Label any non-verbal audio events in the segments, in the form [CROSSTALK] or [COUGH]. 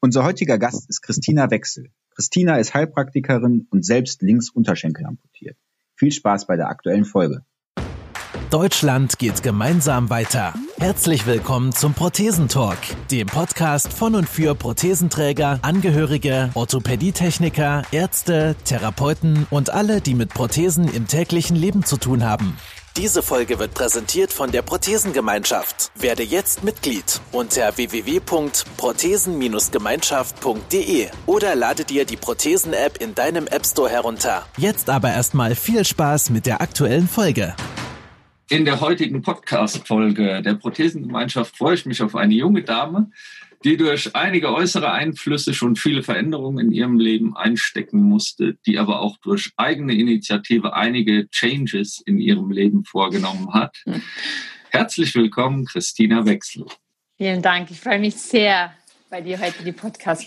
Unser heutiger Gast ist Christina Wechsel. Christina ist Heilpraktikerin und selbst links Unterschenkel amputiert. Viel Spaß bei der aktuellen Folge. Deutschland geht gemeinsam weiter. Herzlich willkommen zum Prothesentalk, dem Podcast von und für Prothesenträger, Angehörige, Orthopädietechniker, Ärzte, Therapeuten und alle, die mit Prothesen im täglichen Leben zu tun haben. Diese Folge wird präsentiert von der Prothesengemeinschaft. Werde jetzt Mitglied unter www.prothesen-gemeinschaft.de oder lade dir die Prothesen-App in deinem App Store herunter. Jetzt aber erstmal viel Spaß mit der aktuellen Folge. In der heutigen Podcast-Folge der Prothesengemeinschaft freue ich mich auf eine junge Dame, die durch einige äußere Einflüsse schon viele Veränderungen in ihrem Leben einstecken musste, die aber auch durch eigene Initiative einige Changes in ihrem Leben vorgenommen hat. [LAUGHS] Herzlich willkommen, Christina Wechsel. Vielen Dank. Ich freue mich sehr, bei dir heute die Podcast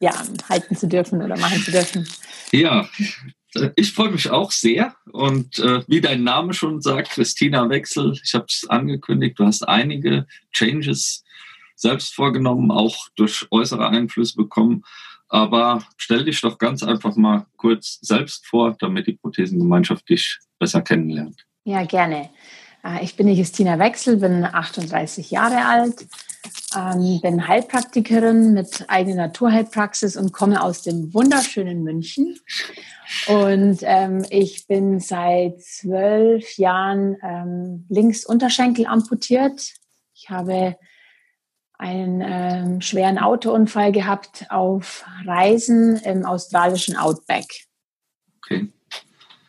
ja, halten zu dürfen oder machen zu dürfen. Ja, ich freue mich auch sehr und äh, wie dein Name schon sagt, Christina Wechsel, ich habe es angekündigt, du hast einige Changes selbst vorgenommen, auch durch äußere Einflüsse bekommen. Aber stell dich doch ganz einfach mal kurz selbst vor, damit die Prothesengemeinschaft dich besser kennenlernt. Ja, gerne. Äh, ich bin die Justina Wechsel, bin 38 Jahre alt, ähm, bin Heilpraktikerin mit eigener Naturheilpraxis und komme aus dem wunderschönen München. Und ähm, ich bin seit zwölf Jahren ähm, links Unterschenkel amputiert. Ich habe einen ähm, schweren Autounfall gehabt auf Reisen im australischen Outback. Okay.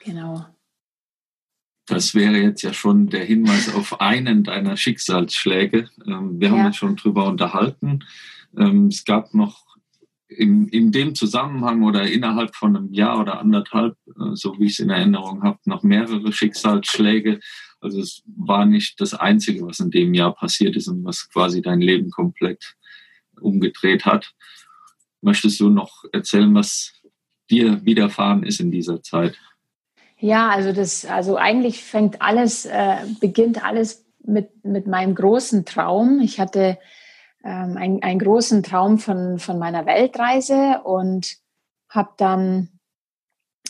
Genau. Das wäre jetzt ja schon der Hinweis auf einen deiner Schicksalsschläge. Ähm, wir haben ja. uns schon drüber unterhalten. Ähm, es gab noch in, in dem Zusammenhang oder innerhalb von einem Jahr oder anderthalb, äh, so wie ich es in Erinnerung habe, noch mehrere Schicksalsschläge, also es war nicht das Einzige, was in dem Jahr passiert ist und was quasi dein Leben komplett umgedreht hat. Möchtest du noch erzählen, was dir widerfahren ist in dieser Zeit? Ja, also das, also eigentlich fängt alles, äh, beginnt alles mit, mit meinem großen Traum. Ich hatte ähm, einen, großen Traum von, von meiner Weltreise und habe dann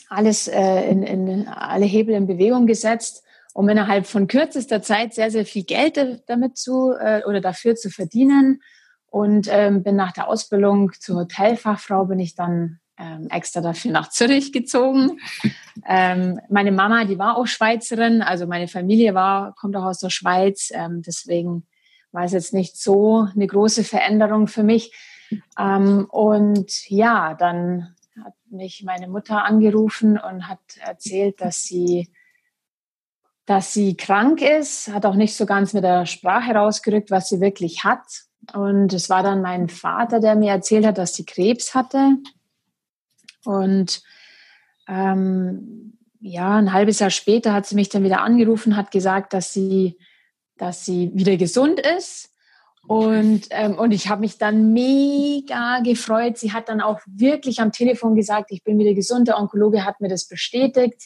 alles äh, in, in alle Hebel in Bewegung gesetzt, um innerhalb von kürzester Zeit sehr, sehr viel Geld damit zu äh, oder dafür zu verdienen. Und ähm, bin nach der Ausbildung zur Hotelfachfrau, bin ich dann ähm, extra dafür nach Zürich gezogen. [LAUGHS] Ähm, meine Mama, die war auch Schweizerin, also meine Familie war, kommt auch aus der Schweiz. Ähm, deswegen war es jetzt nicht so eine große Veränderung für mich. Ähm, und ja, dann hat mich meine Mutter angerufen und hat erzählt, dass sie dass sie krank ist, hat auch nicht so ganz mit der Sprache rausgerückt, was sie wirklich hat. Und es war dann mein Vater, der mir erzählt hat, dass sie Krebs hatte. Und ähm, ja, ein halbes Jahr später hat sie mich dann wieder angerufen, hat gesagt, dass sie, dass sie wieder gesund ist. Und, ähm, und ich habe mich dann mega gefreut. Sie hat dann auch wirklich am Telefon gesagt, ich bin wieder gesund. Der Onkologe hat mir das bestätigt.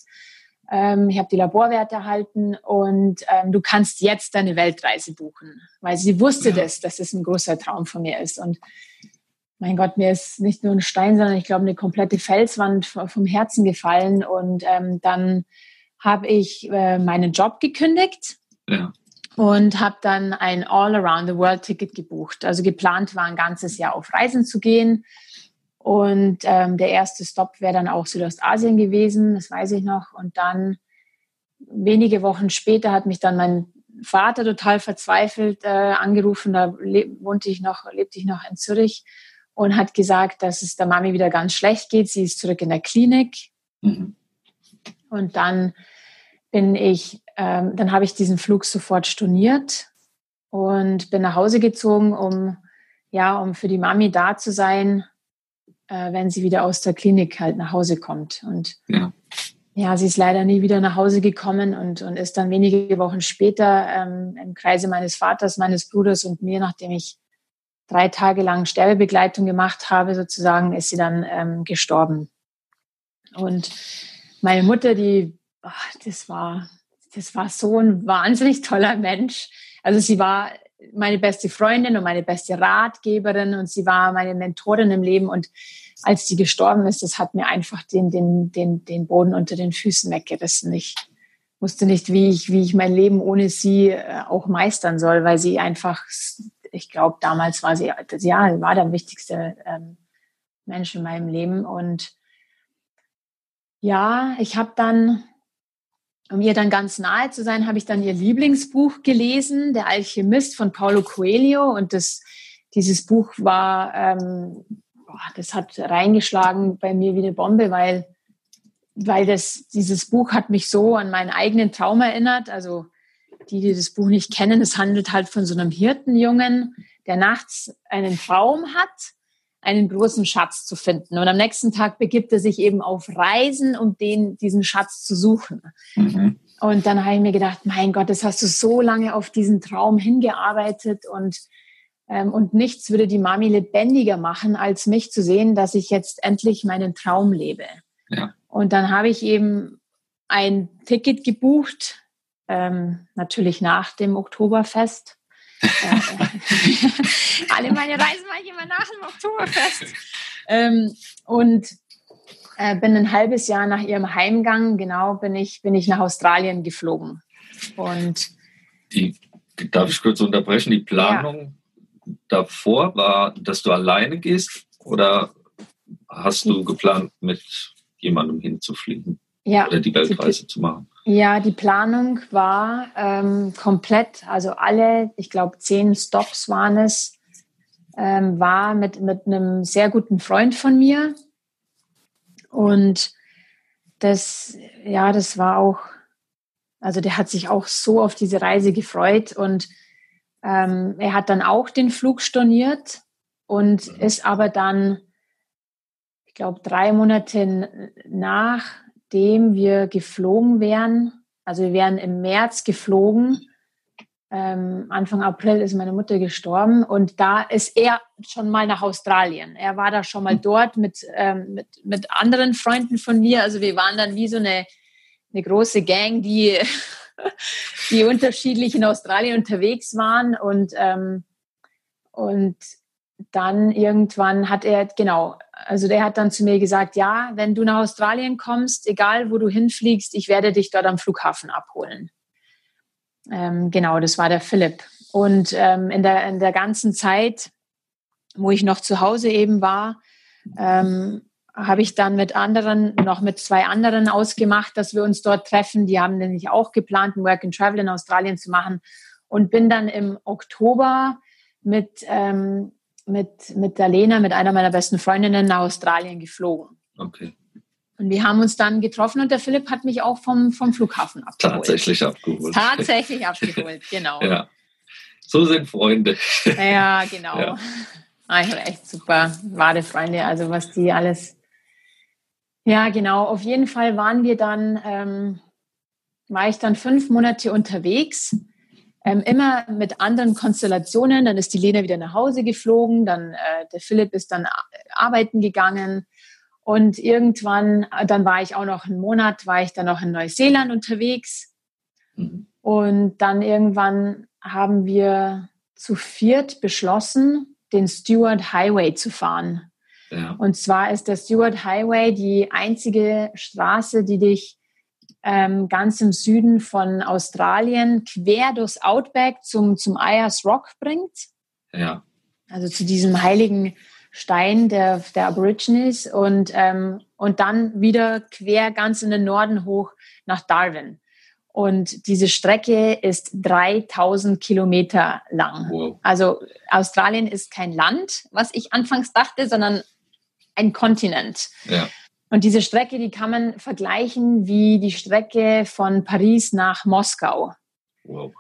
Ähm, ich habe die Laborwerte erhalten und ähm, du kannst jetzt deine Weltreise buchen, weil sie wusste ja. das, dass es ein großer Traum von mir ist. Und mein Gott, mir ist nicht nur ein Stein, sondern ich glaube eine komplette Felswand vom Herzen gefallen. Und ähm, dann habe ich äh, meinen Job gekündigt. Ja. Und habe dann ein All-Around-the-World-Ticket gebucht. Also geplant war, ein ganzes Jahr auf Reisen zu gehen und ähm, der erste Stopp wäre dann auch Südostasien gewesen, das weiß ich noch. Und dann wenige Wochen später hat mich dann mein Vater total verzweifelt äh, angerufen. Da wohnte ich noch, lebte ich noch in Zürich und hat gesagt, dass es der Mami wieder ganz schlecht geht. Sie ist zurück in der Klinik. Mhm. Und dann bin ich, ähm, dann habe ich diesen Flug sofort storniert und bin nach Hause gezogen, um ja, um für die Mami da zu sein äh, wenn sie wieder aus der Klinik halt nach Hause kommt. Und ja. ja, sie ist leider nie wieder nach Hause gekommen und, und ist dann wenige Wochen später ähm, im Kreise meines Vaters, meines Bruders und mir, nachdem ich drei Tage lang Sterbebegleitung gemacht habe, sozusagen, ist sie dann ähm, gestorben. Und meine Mutter, die, ach, das war, das war so ein wahnsinnig toller Mensch. Also sie war meine beste Freundin und meine beste Ratgeberin und sie war meine Mentorin im Leben und als sie gestorben ist, das hat mir einfach den, den, den, den Boden unter den Füßen weggerissen. Ich wusste nicht, wie ich, wie ich mein Leben ohne sie äh, auch meistern soll, weil sie einfach, ich glaube, damals war sie, ja, war der wichtigste ähm, Mensch in meinem Leben. Und ja, ich habe dann, um ihr dann ganz nahe zu sein, habe ich dann ihr Lieblingsbuch gelesen, Der Alchemist von Paulo Coelho. Und das, dieses Buch war, ähm, das hat reingeschlagen bei mir wie eine Bombe, weil weil das, dieses Buch hat mich so an meinen eigenen Traum erinnert. Also die, die das Buch nicht kennen, es handelt halt von so einem Hirtenjungen, der nachts einen Traum hat, einen großen Schatz zu finden. Und am nächsten Tag begibt er sich eben auf Reisen, um den, diesen Schatz zu suchen. Mhm. Und dann habe ich mir gedacht, mein Gott, das hast du so lange auf diesen Traum hingearbeitet und, ähm, und nichts würde die Mami lebendiger machen, als mich zu sehen, dass ich jetzt endlich meinen Traum lebe. Ja. Und dann habe ich eben ein Ticket gebucht, ähm, natürlich nach dem Oktoberfest. [LAUGHS] Alle meine Reisen mache ich immer nach dem Oktoberfest. Ähm, und äh, bin ein halbes Jahr nach ihrem Heimgang, genau, bin ich, bin ich nach Australien geflogen. Und die, darf ich kurz unterbrechen? Die Planung ja. davor war, dass du alleine gehst oder hast du geplant mit jemandem hinzufliegen ja, oder die Weltreise die, zu machen? Ja, die Planung war ähm, komplett, also alle, ich glaube zehn Stops waren es, ähm, war mit, mit einem sehr guten Freund von mir. Und das, ja, das war auch, also der hat sich auch so auf diese Reise gefreut und ähm, er hat dann auch den Flug storniert und mhm. ist aber dann glaube, drei Monate nachdem wir geflogen wären, also wir wären im März geflogen, ähm, Anfang April ist meine Mutter gestorben und da ist er schon mal nach Australien. Er war da schon mal hm. dort mit, ähm, mit, mit anderen Freunden von mir. Also wir waren dann wie so eine, eine große Gang, die, [LAUGHS] die unterschiedlich in Australien unterwegs waren und, ähm, und dann irgendwann hat er, genau, also der hat dann zu mir gesagt, ja, wenn du nach Australien kommst, egal wo du hinfliegst, ich werde dich dort am Flughafen abholen. Ähm, genau, das war der Philipp. Und ähm, in, der, in der ganzen Zeit, wo ich noch zu Hause eben war, ähm, habe ich dann mit anderen, noch mit zwei anderen ausgemacht, dass wir uns dort treffen. Die haben nämlich auch geplant, ein Work and Travel in Australien zu machen. Und bin dann im Oktober mit ähm, mit, mit der Lena, mit einer meiner besten Freundinnen nach Australien geflogen. Okay. Und wir haben uns dann getroffen und der Philipp hat mich auch vom, vom Flughafen abgeholt. Tatsächlich abgeholt. Tatsächlich [LAUGHS] abgeholt, genau. ja. So sind Freunde. ja, genau. Ja. Also echt super. Wahre Freunde, also was die alles. Ja, genau. Auf jeden Fall waren wir dann, ähm, war ich dann fünf Monate unterwegs ähm, immer mit anderen Konstellationen. Dann ist die Lena wieder nach Hause geflogen, dann äh, der Philipp ist dann arbeiten gegangen. Und irgendwann, äh, dann war ich auch noch einen Monat, war ich dann noch in Neuseeland unterwegs. Mhm. Und dann irgendwann haben wir zu viert beschlossen, den Stewart Highway zu fahren. Ja. Und zwar ist der Stewart Highway die einzige Straße, die dich ähm, ganz im Süden von Australien quer durchs Outback zum, zum Ayers Rock bringt. Ja. Also zu diesem heiligen Stein der, der Aborigines und, ähm, und dann wieder quer ganz in den Norden hoch nach Darwin. Und diese Strecke ist 3000 Kilometer lang. Wow. Also Australien ist kein Land, was ich anfangs dachte, sondern ein Kontinent. Ja. Und diese Strecke, die kann man vergleichen wie die Strecke von Paris nach Moskau. Wow.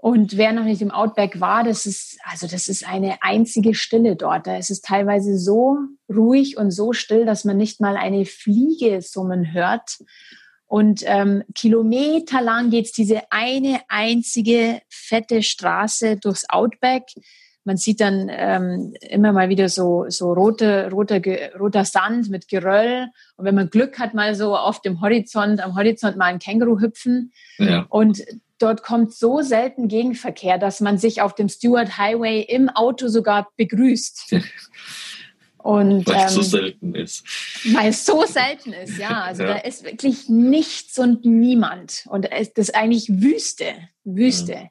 Und wer noch nicht im Outback war, das ist, also das ist eine einzige Stille dort. Da ist es teilweise so ruhig und so still, dass man nicht mal eine Fliege summen hört. Und ähm, kilometerlang geht's diese eine einzige fette Straße durchs Outback man sieht dann ähm, immer mal wieder so, so rote, roter, roter Sand mit Geröll. Und wenn man Glück hat, mal so auf dem Horizont, am Horizont mal ein Känguru hüpfen. Ja. Und dort kommt so selten Gegenverkehr, dass man sich auf dem Stewart Highway im Auto sogar begrüßt. [LAUGHS] Und, weil es ähm, so selten ist. Weil es so selten ist, ja. Also [LAUGHS] ja. da ist wirklich nichts und niemand. Und es ist eigentlich Wüste. Wüste. Mhm.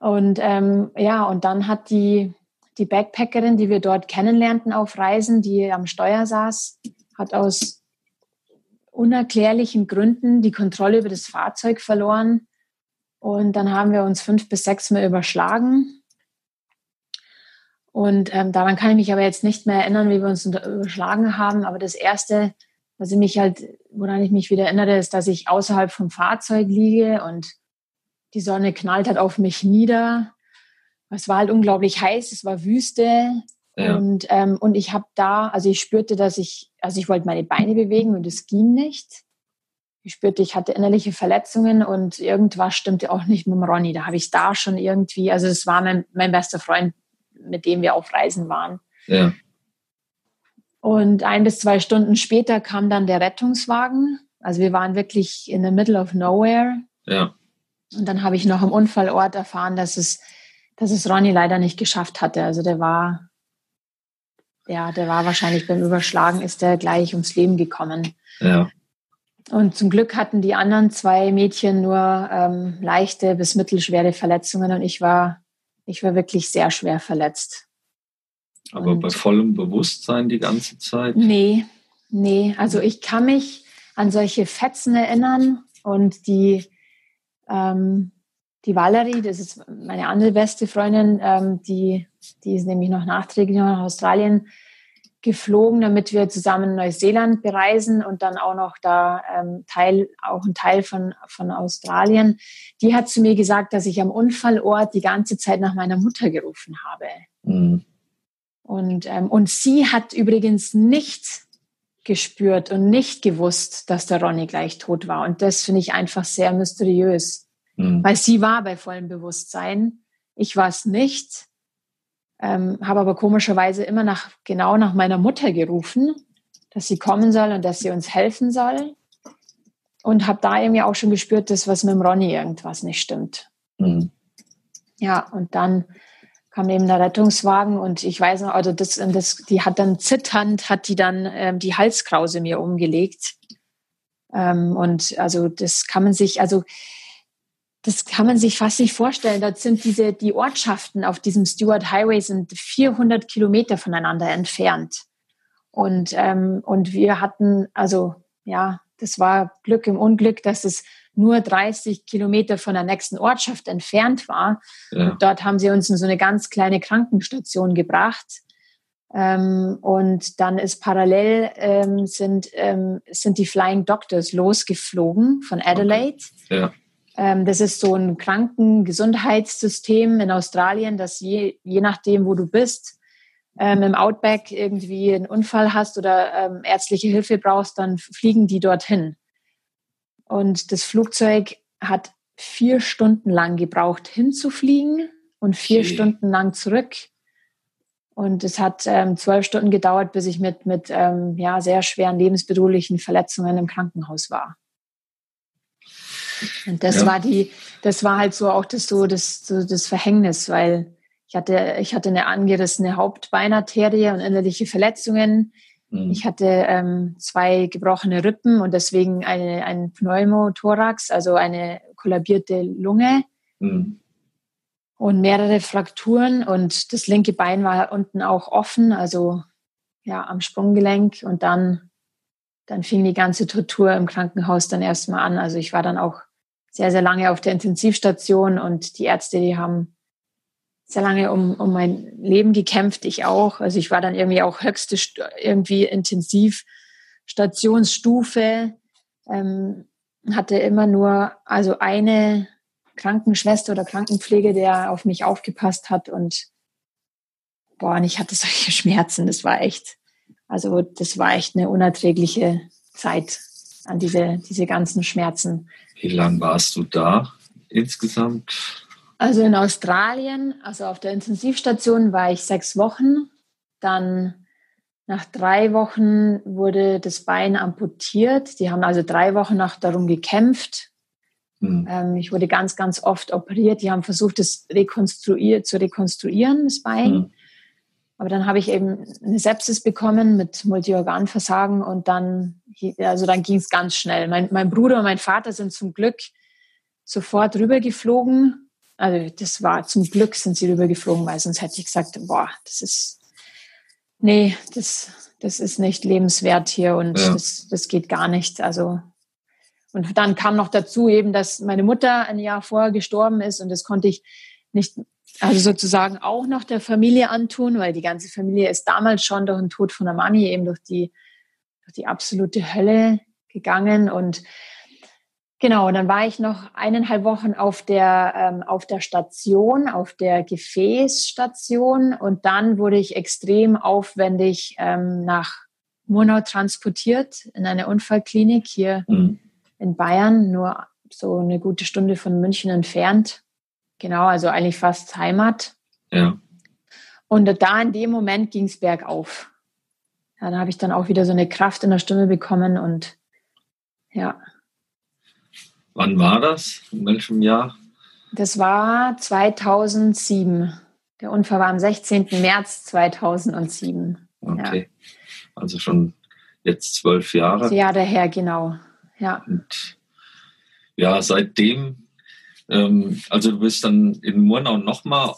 Und ähm, ja, und dann hat die, die Backpackerin, die wir dort kennenlernten auf Reisen, die am Steuer saß, hat aus unerklärlichen Gründen die Kontrolle über das Fahrzeug verloren. Und dann haben wir uns fünf bis sechs Mal überschlagen. Und ähm, daran kann ich mich aber jetzt nicht mehr erinnern, wie wir uns überschlagen haben. Aber das Erste, was ich mich halt, woran ich mich wieder erinnere, ist, dass ich außerhalb vom Fahrzeug liege und die Sonne knallt halt auf mich nieder. Es war halt unglaublich heiß, es war Wüste. Ja. Und, ähm, und ich habe da, also ich spürte, dass ich, also ich wollte meine Beine bewegen und es ging nicht. Ich spürte, ich hatte innerliche Verletzungen und irgendwas stimmte auch nicht mit dem Ronny. Da habe ich da schon irgendwie, also es war mein, mein bester Freund, mit dem wir auf Reisen waren. Ja. Und ein bis zwei Stunden später kam dann der Rettungswagen. Also wir waren wirklich in the middle of nowhere. Ja. Und dann habe ich noch am Unfallort erfahren, dass es, dass es Ronny leider nicht geschafft hatte. Also der war, ja, der war wahrscheinlich beim Überschlagen, ist der gleich ums Leben gekommen. Ja. Und zum Glück hatten die anderen zwei Mädchen nur ähm, leichte bis mittelschwere Verletzungen und ich war, ich war wirklich sehr schwer verletzt. Aber und bei vollem Bewusstsein die ganze Zeit? Nee, nee. Also ich kann mich an solche Fetzen erinnern und die, ähm, die Valerie, das ist meine andere beste Freundin, ähm, die, die ist nämlich noch nachträglich nach Australien geflogen, damit wir zusammen Neuseeland bereisen und dann auch noch da ähm, Teil, auch ein Teil von, von Australien. Die hat zu mir gesagt, dass ich am Unfallort die ganze Zeit nach meiner Mutter gerufen habe. Mhm. Und, ähm, und sie hat übrigens nicht gespürt und nicht gewusst, dass der Ronny gleich tot war. Und das finde ich einfach sehr mysteriös, mhm. weil sie war bei vollem Bewusstsein. Ich war es nicht, ähm, habe aber komischerweise immer nach, genau nach meiner Mutter gerufen, dass sie kommen soll und dass sie uns helfen soll. Und habe da irgendwie auch schon gespürt, dass was mit dem Ronny irgendwas nicht stimmt. Mhm. Ja, und dann kam eben der Rettungswagen und ich weiß noch, also das, das, die hat dann zitternd, hat die dann ähm, die Halskrause mir umgelegt. Ähm, und also das kann man sich, also das kann man sich fast nicht vorstellen. Das sind diese, die Ortschaften auf diesem Stewart Highway sind 400 Kilometer voneinander entfernt. Und, ähm, und wir hatten, also ja, das war Glück im Unglück, dass es nur 30 Kilometer von der nächsten Ortschaft entfernt war. Ja. Und dort haben sie uns in so eine ganz kleine Krankenstation gebracht. Ähm, und dann ist parallel ähm, sind, ähm, sind die Flying Doctors losgeflogen von Adelaide. Okay. Ja. Ähm, das ist so ein Krankengesundheitssystem in Australien, dass je, je nachdem, wo du bist, ähm, im Outback irgendwie einen Unfall hast oder ähm, ärztliche Hilfe brauchst, dann fliegen die dorthin. Und das Flugzeug hat vier Stunden lang gebraucht, hinzufliegen und vier okay. Stunden lang zurück. Und es hat ähm, zwölf Stunden gedauert, bis ich mit, mit ähm, ja, sehr schweren lebensbedrohlichen Verletzungen im Krankenhaus war. Und das ja. war die, das war halt so auch das so das, so das Verhängnis, weil ich hatte, ich hatte eine angerissene Hauptbeinarterie und innerliche Verletzungen. Mhm. Ich hatte ähm, zwei gebrochene Rippen und deswegen eine, ein Pneumothorax, also eine kollabierte Lunge. Mhm. Und mehrere Frakturen und das linke Bein war unten auch offen, also ja, am Sprunggelenk. Und dann, dann fing die ganze Tortur im Krankenhaus dann erstmal an. Also ich war dann auch sehr, sehr lange auf der Intensivstation und die Ärzte, die haben sehr lange um, um mein Leben gekämpft, ich auch. Also ich war dann irgendwie auch höchste, irgendwie intensiv Stationsstufe, ähm, hatte immer nur also eine Krankenschwester oder Krankenpflege, der auf mich aufgepasst hat und boah, und ich hatte solche [LAUGHS] Schmerzen. Das war echt, also das war echt eine unerträgliche Zeit an diese, diese ganzen Schmerzen. Wie lange warst du da insgesamt? Also in Australien, also auf der Intensivstation war ich sechs Wochen. Dann nach drei Wochen wurde das Bein amputiert. Die haben also drei Wochen noch darum gekämpft. Mhm. Ähm, ich wurde ganz, ganz oft operiert. Die haben versucht, das rekonstruiert, zu rekonstruieren, das Bein. Mhm. Aber dann habe ich eben eine Sepsis bekommen mit Multiorganversagen und dann, also dann ging es ganz schnell. Mein, mein Bruder und mein Vater sind zum Glück sofort rübergeflogen also das war zum Glück sind sie rübergeflogen, weil sonst hätte ich gesagt, boah, das ist, nee, das, das ist nicht lebenswert hier und ja. das, das geht gar nicht. Also und dann kam noch dazu eben, dass meine Mutter ein Jahr vorher gestorben ist und das konnte ich nicht, also sozusagen auch noch der Familie antun, weil die ganze Familie ist damals schon durch den Tod von der Mami eben durch die, durch die absolute Hölle gegangen und Genau, und dann war ich noch eineinhalb Wochen auf der, ähm, auf der Station, auf der Gefäßstation und dann wurde ich extrem aufwendig ähm, nach Murnau transportiert in eine Unfallklinik hier mhm. in Bayern, nur so eine gute Stunde von München entfernt. Genau, also eigentlich fast Heimat. Ja. Und da in dem Moment ging es bergauf. Ja, da habe ich dann auch wieder so eine Kraft in der Stimme bekommen und ja, Wann war das? In welchem Jahr? Das war 2007. Der Unfall war am 16. März 2007. Okay. Ja. Also schon jetzt zwölf Jahre. Jahre her, genau. Ja. Und ja, seitdem, ähm, also du bist dann in Murnau nochmal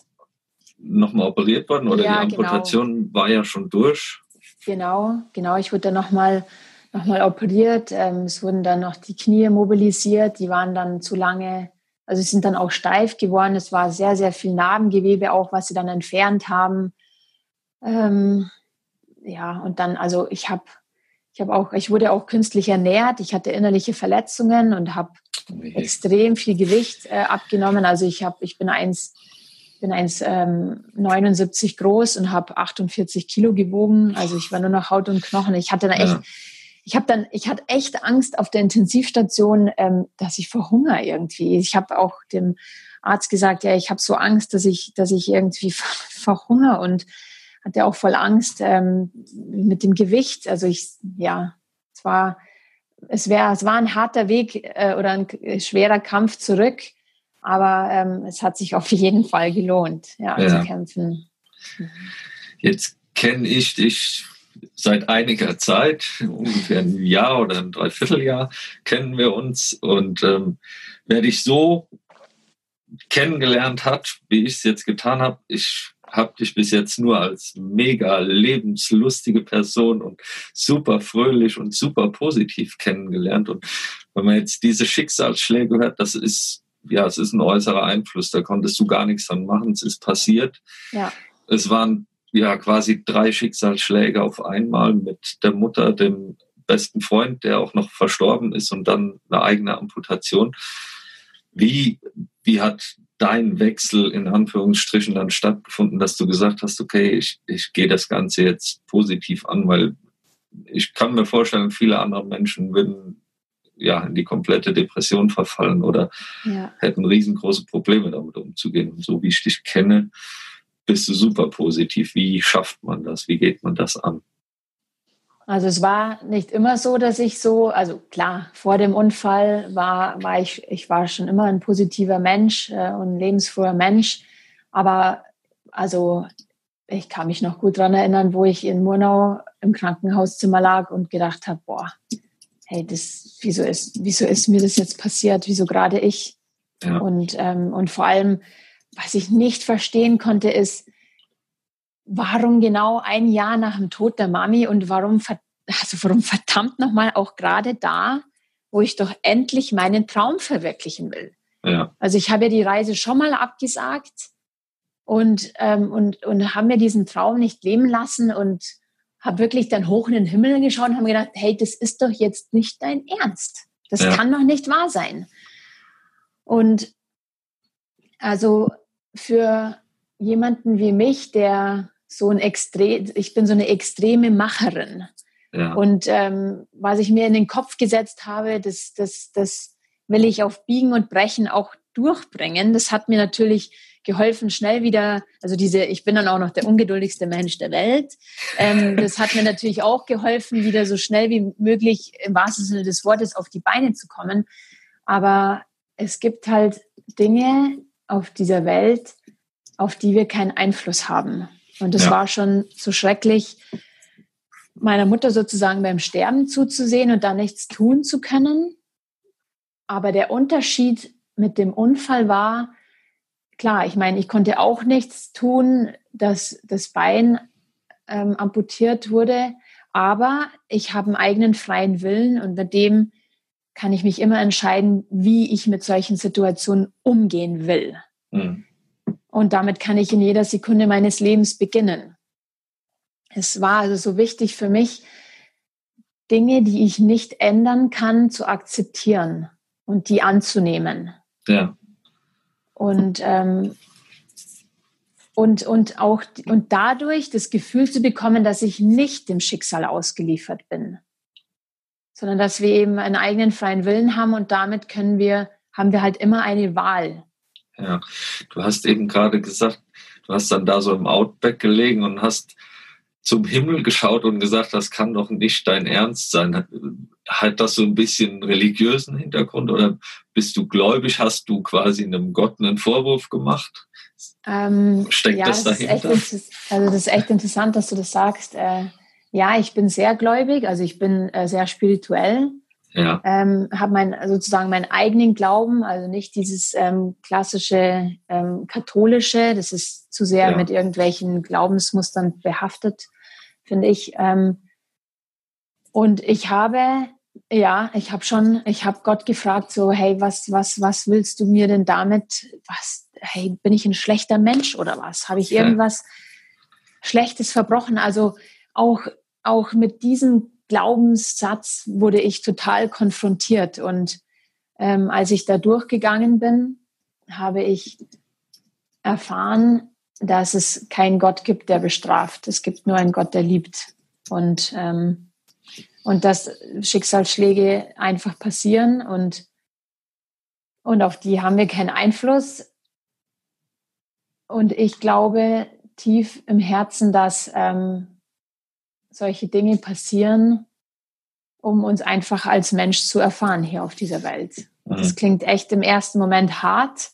noch mal operiert worden oder ja, die Amputation genau. war ja schon durch. Genau, genau. Ich wurde dann nochmal nochmal operiert. Ähm, es wurden dann noch die Knie mobilisiert, die waren dann zu lange, also sie sind dann auch steif geworden. Es war sehr, sehr viel Narbengewebe auch, was sie dann entfernt haben. Ähm, ja, und dann, also ich habe ich habe auch, ich wurde auch künstlich ernährt. Ich hatte innerliche Verletzungen und habe okay. extrem viel Gewicht äh, abgenommen. Also ich habe, ich bin eins, bin 1,79 ähm, groß und habe 48 Kilo gewogen. Also ich war nur noch Haut und Knochen. Ich hatte da echt, ja ich habe dann, ich hatte echt Angst auf der Intensivstation, ähm, dass ich verhungere irgendwie. Ich habe auch dem Arzt gesagt, ja, ich habe so Angst, dass ich, dass ich irgendwie [LAUGHS] verhungere und hatte auch voll Angst ähm, mit dem Gewicht. Also ich, ja, es war, es wäre, es war ein harter Weg äh, oder ein schwerer Kampf zurück, aber ähm, es hat sich auf [LAUGHS] jeden Fall gelohnt, ja, ja. zu kämpfen. Jetzt kenne ich dich seit einiger Zeit, ungefähr ein Jahr oder ein Dreivierteljahr, kennen wir uns. Und ähm, wer dich so kennengelernt hat, wie ich es jetzt getan habe, ich habe dich bis jetzt nur als mega lebenslustige Person und super fröhlich und super positiv kennengelernt. Und wenn man jetzt diese Schicksalsschläge hört, das ist, ja, es ist ein äußerer Einfluss, da konntest du gar nichts dran machen, es ist passiert. Ja. Es waren ja quasi drei Schicksalsschläge auf einmal mit der Mutter, dem besten Freund, der auch noch verstorben ist und dann eine eigene Amputation. Wie, wie hat dein Wechsel in Anführungsstrichen dann stattgefunden, dass du gesagt hast, okay, ich, ich gehe das Ganze jetzt positiv an, weil ich kann mir vorstellen, viele andere Menschen würden ja in die komplette Depression verfallen oder ja. hätten riesengroße Probleme damit umzugehen. Und so wie ich dich kenne, bist du super positiv. Wie schafft man das? Wie geht man das an? Also es war nicht immer so, dass ich so, also klar, vor dem Unfall war, war ich, ich war schon immer ein positiver Mensch äh, und ein lebensfroher Mensch. Aber also ich kann mich noch gut daran erinnern, wo ich in Murnau im Krankenhauszimmer lag und gedacht habe, boah, hey, das, wieso ist, wieso ist mir das jetzt passiert? Wieso gerade ich? Ja. Und, ähm, und vor allem, was ich nicht verstehen konnte, ist, warum genau ein Jahr nach dem Tod der Mami und warum, also warum verdammt nochmal auch gerade da, wo ich doch endlich meinen Traum verwirklichen will. Ja. Also ich habe ja die Reise schon mal abgesagt und, ähm, und, und habe mir diesen Traum nicht leben lassen und habe wirklich dann hoch in den Himmel geschaut und habe gedacht, hey, das ist doch jetzt nicht dein Ernst. Das ja. kann doch nicht wahr sein. Und also für jemanden wie mich, der so ein extrem, ich bin so eine extreme Macherin. Ja. Und ähm, was ich mir in den Kopf gesetzt habe, das, das, das will ich auf Biegen und Brechen auch durchbringen. Das hat mir natürlich geholfen, schnell wieder, also diese, ich bin dann auch noch der ungeduldigste Mensch der Welt. Ähm, das hat mir natürlich auch geholfen, wieder so schnell wie möglich im wahrsten Sinne des Wortes auf die Beine zu kommen. Aber es gibt halt Dinge auf dieser Welt, auf die wir keinen Einfluss haben. Und es ja. war schon so schrecklich, meiner Mutter sozusagen beim Sterben zuzusehen und da nichts tun zu können. Aber der Unterschied mit dem Unfall war, klar, ich meine, ich konnte auch nichts tun, dass das Bein ähm, amputiert wurde, aber ich habe einen eigenen freien Willen und mit dem kann ich mich immer entscheiden, wie ich mit solchen Situationen umgehen will. Mhm. Und damit kann ich in jeder Sekunde meines Lebens beginnen. Es war also so wichtig für mich, Dinge, die ich nicht ändern kann, zu akzeptieren und die anzunehmen. Ja. Und, ähm, und, und auch und dadurch das Gefühl zu bekommen, dass ich nicht dem Schicksal ausgeliefert bin, sondern dass wir eben einen eigenen freien Willen haben und damit können wir, haben wir halt immer eine Wahl. Ja, du hast eben gerade gesagt, du hast dann da so im Outback gelegen und hast zum Himmel geschaut und gesagt, das kann doch nicht dein Ernst sein. Hat das so ein bisschen religiösen Hintergrund oder bist du gläubig? Hast du quasi einem Gott einen Vorwurf gemacht? Ähm, Steckt ja, das dahinter? Das echt, also das ist echt interessant, dass du das sagst. Äh, ja, ich bin sehr gläubig, also ich bin äh, sehr spirituell. Ja. Ähm, habe mein, sozusagen meinen eigenen Glauben, also nicht dieses ähm, klassische ähm, katholische, das ist zu sehr ja. mit irgendwelchen Glaubensmustern behaftet, finde ich. Ähm, und ich habe, ja, ich habe schon, ich habe Gott gefragt, so, hey, was, was, was willst du mir denn damit? Was, hey, bin ich ein schlechter Mensch oder was? Habe ich irgendwas ja. Schlechtes verbrochen? Also auch, auch mit diesem Glaubenssatz wurde ich total konfrontiert. Und ähm, als ich da durchgegangen bin, habe ich erfahren, dass es keinen Gott gibt, der bestraft. Es gibt nur einen Gott, der liebt. Und, ähm, und dass Schicksalsschläge einfach passieren und, und auf die haben wir keinen Einfluss. Und ich glaube tief im Herzen, dass ähm, solche Dinge passieren, um uns einfach als Mensch zu erfahren hier auf dieser Welt. Mhm. Das klingt echt im ersten Moment hart,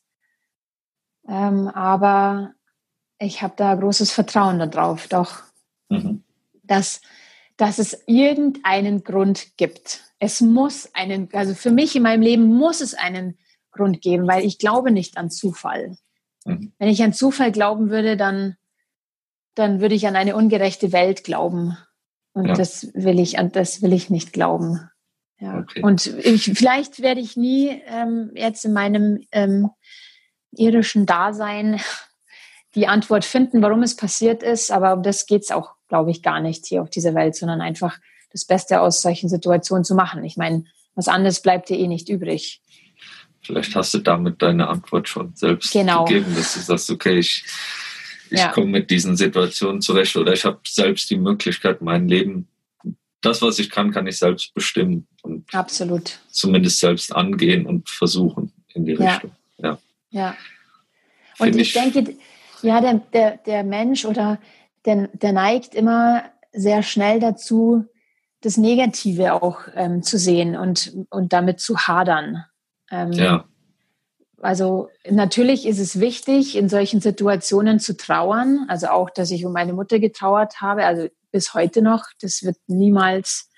ähm, aber ich habe da großes Vertrauen darauf, doch, mhm. dass, dass es irgendeinen Grund gibt. Es muss einen, also für mich in meinem Leben muss es einen Grund geben, weil ich glaube nicht an Zufall. Mhm. Wenn ich an Zufall glauben würde, dann, dann würde ich an eine ungerechte Welt glauben. Und ja. das will ich, das will ich nicht glauben. Ja. Okay. Und ich, vielleicht werde ich nie ähm, jetzt in meinem ähm, irdischen Dasein die Antwort finden, warum es passiert ist, aber um das geht es auch, glaube ich, gar nicht hier auf dieser Welt, sondern einfach das Beste aus solchen Situationen zu machen. Ich meine, was anderes bleibt dir eh nicht übrig. Vielleicht hast du damit deine Antwort schon selbst genau. gegeben, dass du sagst, okay, ich ich ja. komme mit diesen Situationen zurecht oder ich habe selbst die Möglichkeit, mein Leben, das, was ich kann, kann ich selbst bestimmen und Absolut. zumindest selbst angehen und versuchen in die ja. Richtung. Ja. ja. Und ich, ich, denke, ja, der, der, der Mensch oder der, der neigt immer sehr schnell dazu, das Negative auch ähm, zu sehen und, und damit zu hadern. Ähm, ja. Also natürlich ist es wichtig, in solchen Situationen zu trauern. Also auch, dass ich um meine Mutter getrauert habe, also bis heute noch. Das wird niemals,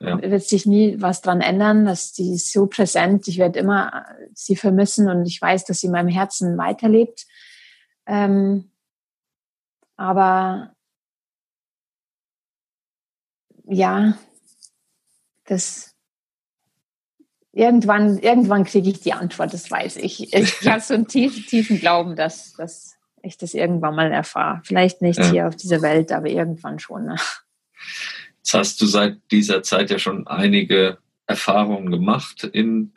ja. wird sich nie was dran ändern. Dass die ist so präsent. Ich werde immer sie vermissen und ich weiß, dass sie in meinem Herzen weiterlebt. Ähm, aber ja, das irgendwann, irgendwann kriege ich die Antwort, das weiß ich. Ich, [LAUGHS] habe so einen tiefen, tiefen Glauben, dass, dass ich das irgendwann mal erfahre. Vielleicht nicht ja. hier auf dieser Welt, aber irgendwann schon. Ne? Jetzt hast du seit dieser Zeit ja schon einige Erfahrungen gemacht in,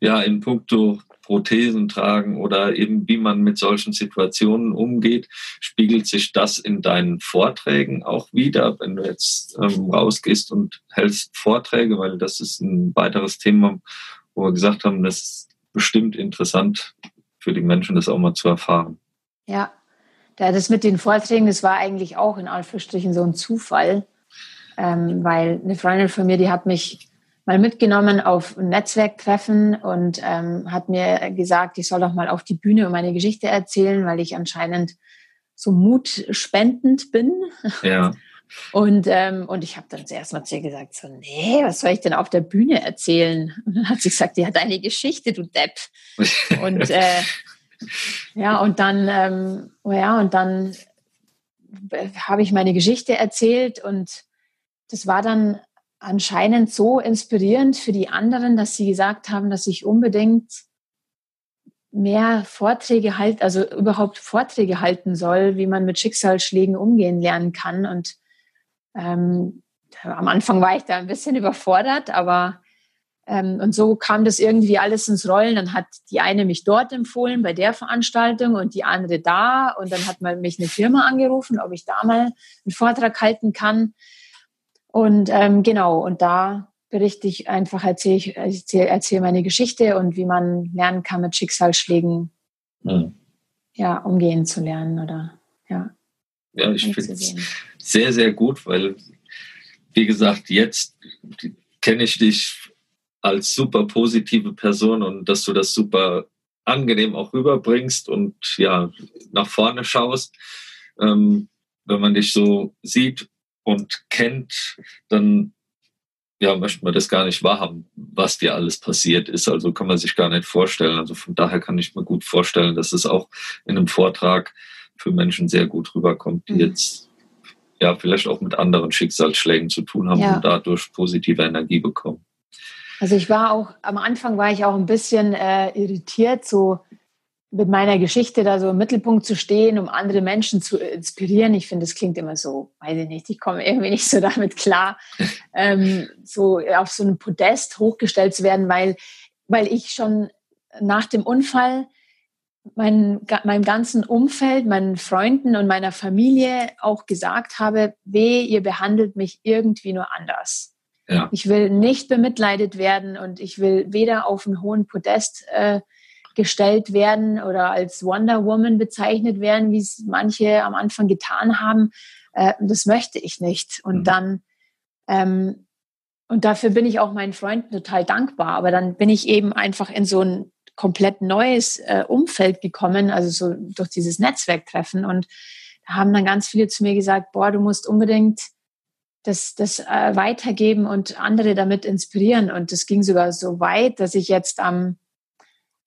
ja, in puncto Prothesen tragen oder eben wie man mit solchen Situationen umgeht. Spiegelt sich das in deinen Vorträgen auch wieder, wenn du jetzt ähm, rausgehst und hältst Vorträge, weil das ist ein weiteres Thema, wo wir gesagt haben, das bestimmt interessant für die Menschen, das auch mal zu erfahren. Ja, das mit den Vorträgen, das war eigentlich auch in Anführungsstrichen so ein Zufall, ähm, weil eine Freundin von mir, die hat mich mal mitgenommen auf ein Netzwerktreffen und ähm, hat mir gesagt, ich soll doch mal auf die Bühne und meine Geschichte erzählen, weil ich anscheinend so mutspendend bin. Ja. [LAUGHS] Und, ähm, und ich habe dann zuerst mal zu ihr gesagt, so, nee, was soll ich denn auf der Bühne erzählen? [LAUGHS] Und dann hat sie gesagt, ja, deine Geschichte, du Depp. [LAUGHS] Und äh, ja, und dann, ähm, oh ja, und dann habe ich meine Geschichte erzählt und das war dann anscheinend so inspirierend für die anderen, dass sie gesagt haben, dass ich unbedingt mehr Vorträge halt, also überhaupt Vorträge halten soll, wie man mit Schicksalsschlägen umgehen lernen kann. Und ähm, am Anfang war ich da ein bisschen überfordert, aber ähm, und so kam das irgendwie alles ins Rollen. Dann hat die eine mich dort empfohlen bei der Veranstaltung und die andere da. Und dann hat man mich eine Firma angerufen, ob ich da mal einen Vortrag halten kann. Und ähm, genau, und da berichte ich einfach, erzähle ich erzähle, erzähle meine Geschichte und wie man lernen kann, mit Schicksalsschlägen mhm. ja, umgehen zu lernen oder ja. Ja, ich finde es sehr, sehr gut, weil, wie gesagt, jetzt kenne ich dich als super positive Person und dass du das super angenehm auch rüberbringst und ja, nach vorne schaust. Ähm, wenn man dich so sieht und kennt, dann ja, möchte man das gar nicht wahrhaben, was dir alles passiert ist. Also kann man sich gar nicht vorstellen. Also von daher kann ich mir gut vorstellen, dass es auch in einem Vortrag für Menschen sehr gut rüberkommt, die mhm. jetzt ja vielleicht auch mit anderen Schicksalsschlägen zu tun haben ja. und dadurch positive Energie bekommen. Also ich war auch, am Anfang war ich auch ein bisschen äh, irritiert, so mit meiner Geschichte da so im Mittelpunkt zu stehen, um andere Menschen zu inspirieren. Ich finde, das klingt immer so, weiß ich nicht, ich komme irgendwie nicht so [LAUGHS] damit klar, ähm, so auf so einem Podest hochgestellt zu werden, weil, weil ich schon nach dem Unfall mein, meinem ganzen Umfeld, meinen Freunden und meiner Familie auch gesagt habe, weh, ihr behandelt mich irgendwie nur anders. Ja. Ich will nicht bemitleidet werden und ich will weder auf einen hohen Podest äh, gestellt werden oder als Wonder Woman bezeichnet werden, wie es manche am Anfang getan haben. Äh, das möchte ich nicht. Und mhm. dann, ähm, und dafür bin ich auch meinen Freunden total dankbar. Aber dann bin ich eben einfach in so ein komplett neues äh, Umfeld gekommen, also so durch dieses Netzwerktreffen. Und da haben dann ganz viele zu mir gesagt, boah, du musst unbedingt das, das äh, weitergeben und andere damit inspirieren. Und das ging sogar so weit, dass ich jetzt am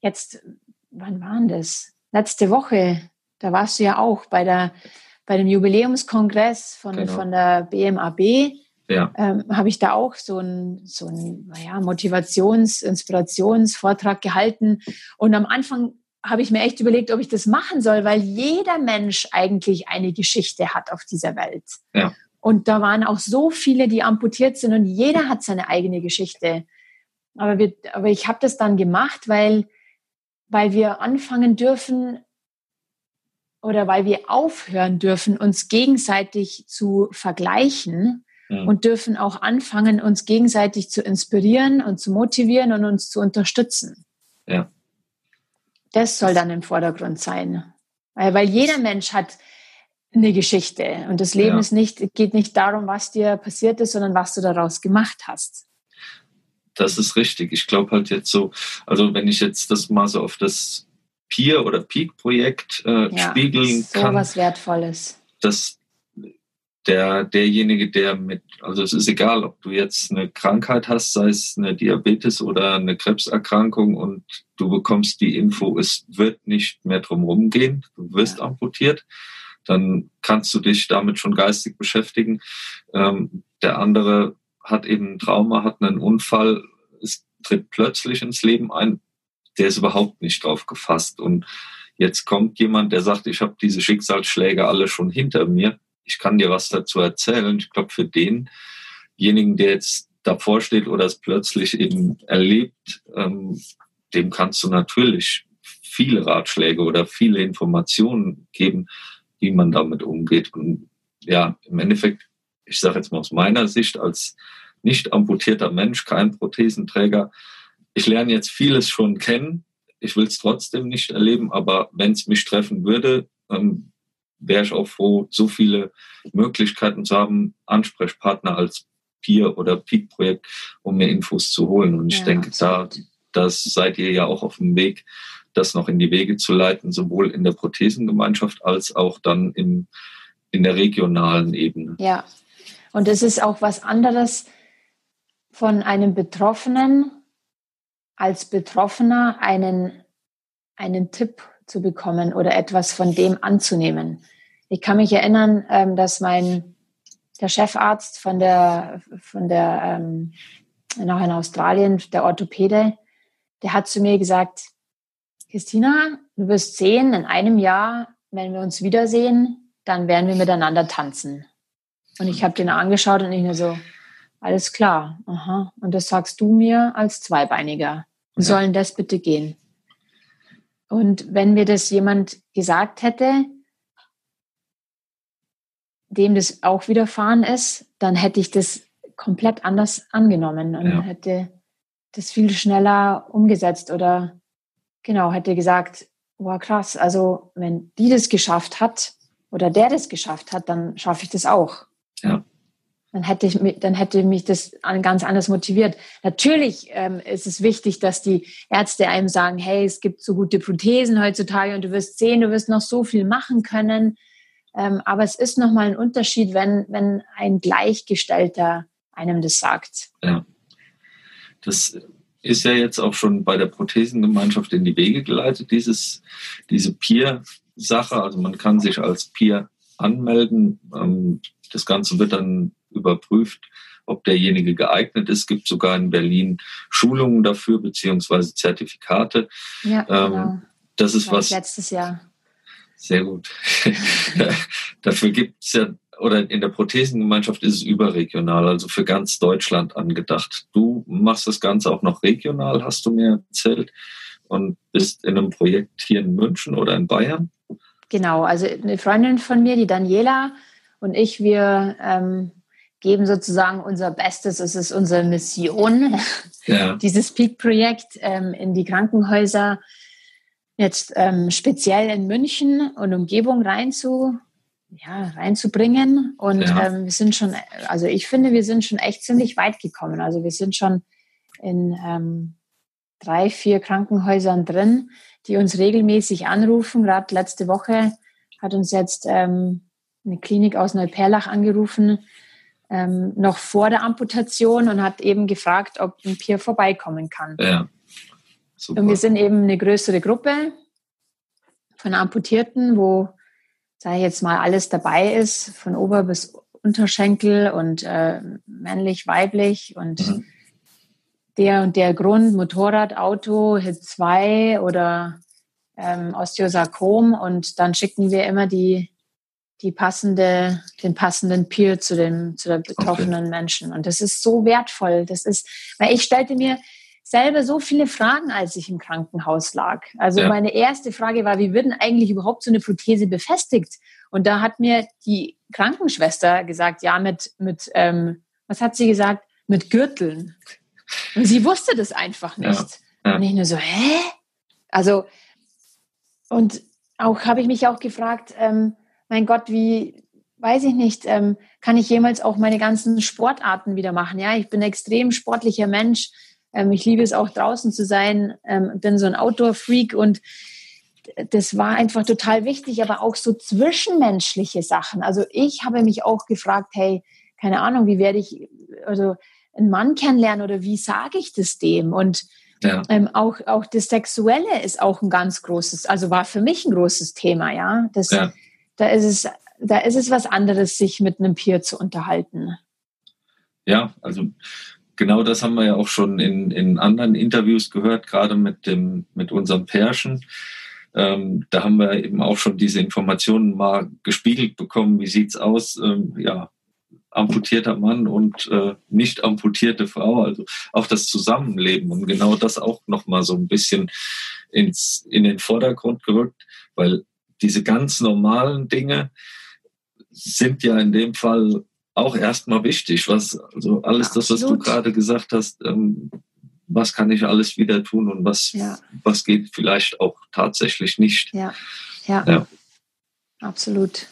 jetzt, wann waren das? Letzte Woche, da warst du ja auch bei der bei dem Jubiläumskongress von, genau. von der BMAB. Ja. Ähm, habe ich da auch so einen so ein, ja, Motivations-, Inspirationsvortrag gehalten. Und am Anfang habe ich mir echt überlegt, ob ich das machen soll, weil jeder Mensch eigentlich eine Geschichte hat auf dieser Welt. Ja. Und da waren auch so viele, die amputiert sind und jeder hat seine eigene Geschichte. Aber, wir, aber ich habe das dann gemacht, weil weil wir anfangen dürfen oder weil wir aufhören dürfen, uns gegenseitig zu vergleichen mhm. und dürfen auch anfangen, uns gegenseitig zu inspirieren und zu motivieren und uns zu unterstützen. Ja. Das soll dann im Vordergrund sein. Weil, weil jeder Mensch hat eine Geschichte und das Leben ja. ist nicht, geht nicht darum, was dir passiert ist, sondern was du daraus gemacht hast das ist richtig. Ich glaube halt jetzt so, also wenn ich jetzt das mal so auf das Peer- oder Peak-Projekt äh, ja, spiegeln so kann. was Wertvolles. Dass der, derjenige, der mit, also es ist egal, ob du jetzt eine Krankheit hast, sei es eine Diabetes oder eine Krebserkrankung und du bekommst die Info, es wird nicht mehr drum gehen, du wirst ja. amputiert, dann kannst du dich damit schon geistig beschäftigen. Ähm, der andere hat eben ein Trauma, hat einen Unfall, es tritt plötzlich ins Leben ein, der ist überhaupt nicht drauf gefasst. Und jetzt kommt jemand, der sagt, ich habe diese Schicksalsschläge alle schon hinter mir, ich kann dir was dazu erzählen. Ich glaube, für denjenigen, der jetzt davor steht oder es plötzlich eben erlebt, ähm, dem kannst du natürlich viele Ratschläge oder viele Informationen geben, wie man damit umgeht. Und ja, im Endeffekt, ich sage jetzt mal aus meiner Sicht als nicht amputierter Mensch, kein Prothesenträger. Ich lerne jetzt vieles schon kennen, ich will es trotzdem nicht erleben, aber wenn es mich treffen würde, ähm, wäre ich auch froh, so viele Möglichkeiten zu haben, Ansprechpartner als Peer oder Peak-Projekt, um mir Infos zu holen. Und ich ja, denke, da das seid ihr ja auch auf dem Weg, das noch in die Wege zu leiten, sowohl in der Prothesengemeinschaft als auch dann im, in der regionalen Ebene. Ja, und es ist auch was anderes von einem Betroffenen als Betroffener einen, einen Tipp zu bekommen oder etwas von dem anzunehmen. Ich kann mich erinnern, ähm, dass mein der Chefarzt von der von der ähm, in Australien, der Orthopäde, der hat zu mir gesagt, Christina, du wirst sehen, in einem Jahr, wenn wir uns wiedersehen, dann werden wir miteinander tanzen. Und ich habe den angeschaut und ich nur so, alles klar, aha. Und das sagst du mir als Zweibeiniger. Ja. sollen das bitte gehen? Und wenn mir das jemand gesagt hätte, dem das auch widerfahren ist, dann hätte ich das komplett anders angenommen und ja. hätte das viel schneller umgesetzt oder genau, hätte gesagt, wow, krass, also wenn die das geschafft hat oder der das geschafft hat, dann schaffe ich das auch. Dann hätte, ich, dann hätte mich das ganz anders motiviert. Natürlich ähm, ist es wichtig, dass die Ärzte einem sagen, hey, es gibt so gute Prothesen heutzutage und du wirst sehen, du wirst noch so viel machen können. Ähm, aber es ist nochmal ein Unterschied, wenn, wenn ein Gleichgestellter einem das sagt. Ja. Das ist ja jetzt auch schon bei der Prothesengemeinschaft in die Wege geleitet, dieses, diese Peer-Sache. Also man kann sich als Peer anmelden. Ähm, das Ganze wird dann überprüft, ob derjenige geeignet ist. Es gibt sogar in Berlin Schulungen dafür, beziehungsweise Zertifikate. Ja, ähm, genau. Das ist was. Letztes Jahr. Sehr gut. [LAUGHS] dafür gibt es ja oder in der Prothesengemeinschaft ist es überregional, also für ganz Deutschland angedacht. Du machst das Ganze auch noch regional, hast du mir erzählt, und bist in einem Projekt hier in München oder in Bayern. Genau, also eine Freundin von mir, die Daniela und ich, wir ähm, geben sozusagen unser Bestes. Es ist unsere Mission, ja. [LAUGHS] dieses Peak-Projekt ähm, in die Krankenhäuser jetzt ähm, speziell in München und Umgebung reinzu, ja, reinzubringen. Und ja. ähm, wir sind schon, also ich finde, wir sind schon echt ziemlich weit gekommen. Also wir sind schon in ähm, drei, vier Krankenhäusern drin, die uns regelmäßig anrufen. Gerade letzte Woche hat uns jetzt ähm, eine Klinik aus Neuperlach angerufen, ähm, noch vor der Amputation und hat eben gefragt, ob ein Peer vorbeikommen kann. Ja. Super. Und wir sind eben eine größere Gruppe von Amputierten, wo sage ich jetzt mal, alles dabei ist, von Ober- bis Unterschenkel und äh, männlich, weiblich und mhm. der und der Grund, Motorrad, Auto, HIT 2 oder ähm, Osteosarkom und dann schicken wir immer die, die passende, den passenden Peer zu dem, zu der betroffenen okay. Menschen. Und das ist so wertvoll. Das ist, weil ich stellte mir, selber so viele Fragen, als ich im Krankenhaus lag. Also ja. meine erste Frage war, wie wird denn eigentlich überhaupt so eine Prothese befestigt? Und da hat mir die Krankenschwester gesagt, ja, mit, mit ähm, was hat sie gesagt? Mit Gürteln. Und sie wusste das einfach nicht. Ja. Ja. Und ich nur so, hä? Also, und auch habe ich mich auch gefragt, ähm, mein Gott, wie, weiß ich nicht, ähm, kann ich jemals auch meine ganzen Sportarten wieder machen? Ja, ich bin ein extrem sportlicher Mensch. Ähm, ich liebe es auch draußen zu sein, ähm, bin so ein Outdoor-Freak und das war einfach total wichtig, aber auch so zwischenmenschliche Sachen. Also ich habe mich auch gefragt, hey, keine Ahnung, wie werde ich also einen Mann kennenlernen oder wie sage ich das dem? Und ja. ähm, auch, auch das Sexuelle ist auch ein ganz großes, also war für mich ein großes Thema, ja. Das, ja. Da ist es, da ist es was anderes, sich mit einem Peer zu unterhalten. Ja, also genau das haben wir ja auch schon in, in anderen Interviews gehört, gerade mit dem, mit unserem Pärchen. Ähm, da haben wir eben auch schon diese Informationen mal gespiegelt bekommen. Wie sieht's aus? Ähm, ja, amputierter Mann und äh, nicht amputierte Frau, also auch das Zusammenleben und genau das auch nochmal so ein bisschen ins, in den Vordergrund gerückt, weil diese ganz normalen Dinge sind ja in dem Fall auch erstmal wichtig. Was, also alles Absolut. das, was du gerade gesagt hast, ähm, was kann ich alles wieder tun und was, ja. was geht vielleicht auch tatsächlich nicht. Ja. ja, ja, absolut.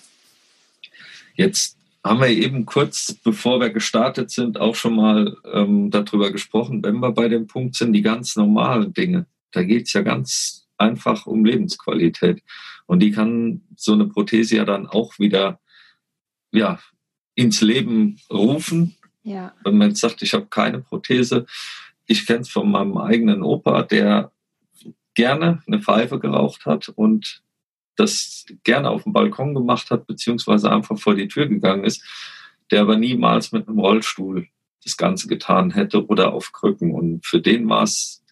Jetzt haben wir eben kurz, bevor wir gestartet sind, auch schon mal ähm, darüber gesprochen, wenn wir bei dem Punkt sind, die ganz normalen Dinge. Da geht es ja ganz einfach um Lebensqualität. Und die kann so eine Prothese ja dann auch wieder ja, ins Leben rufen. Ja. Wenn man jetzt sagt, ich habe keine Prothese, ich kenne es von meinem eigenen Opa, der gerne eine Pfeife geraucht hat und das gerne auf dem Balkon gemacht hat, beziehungsweise einfach vor die Tür gegangen ist, der aber niemals mit einem Rollstuhl das Ganze getan hätte oder auf Krücken. Und für den war es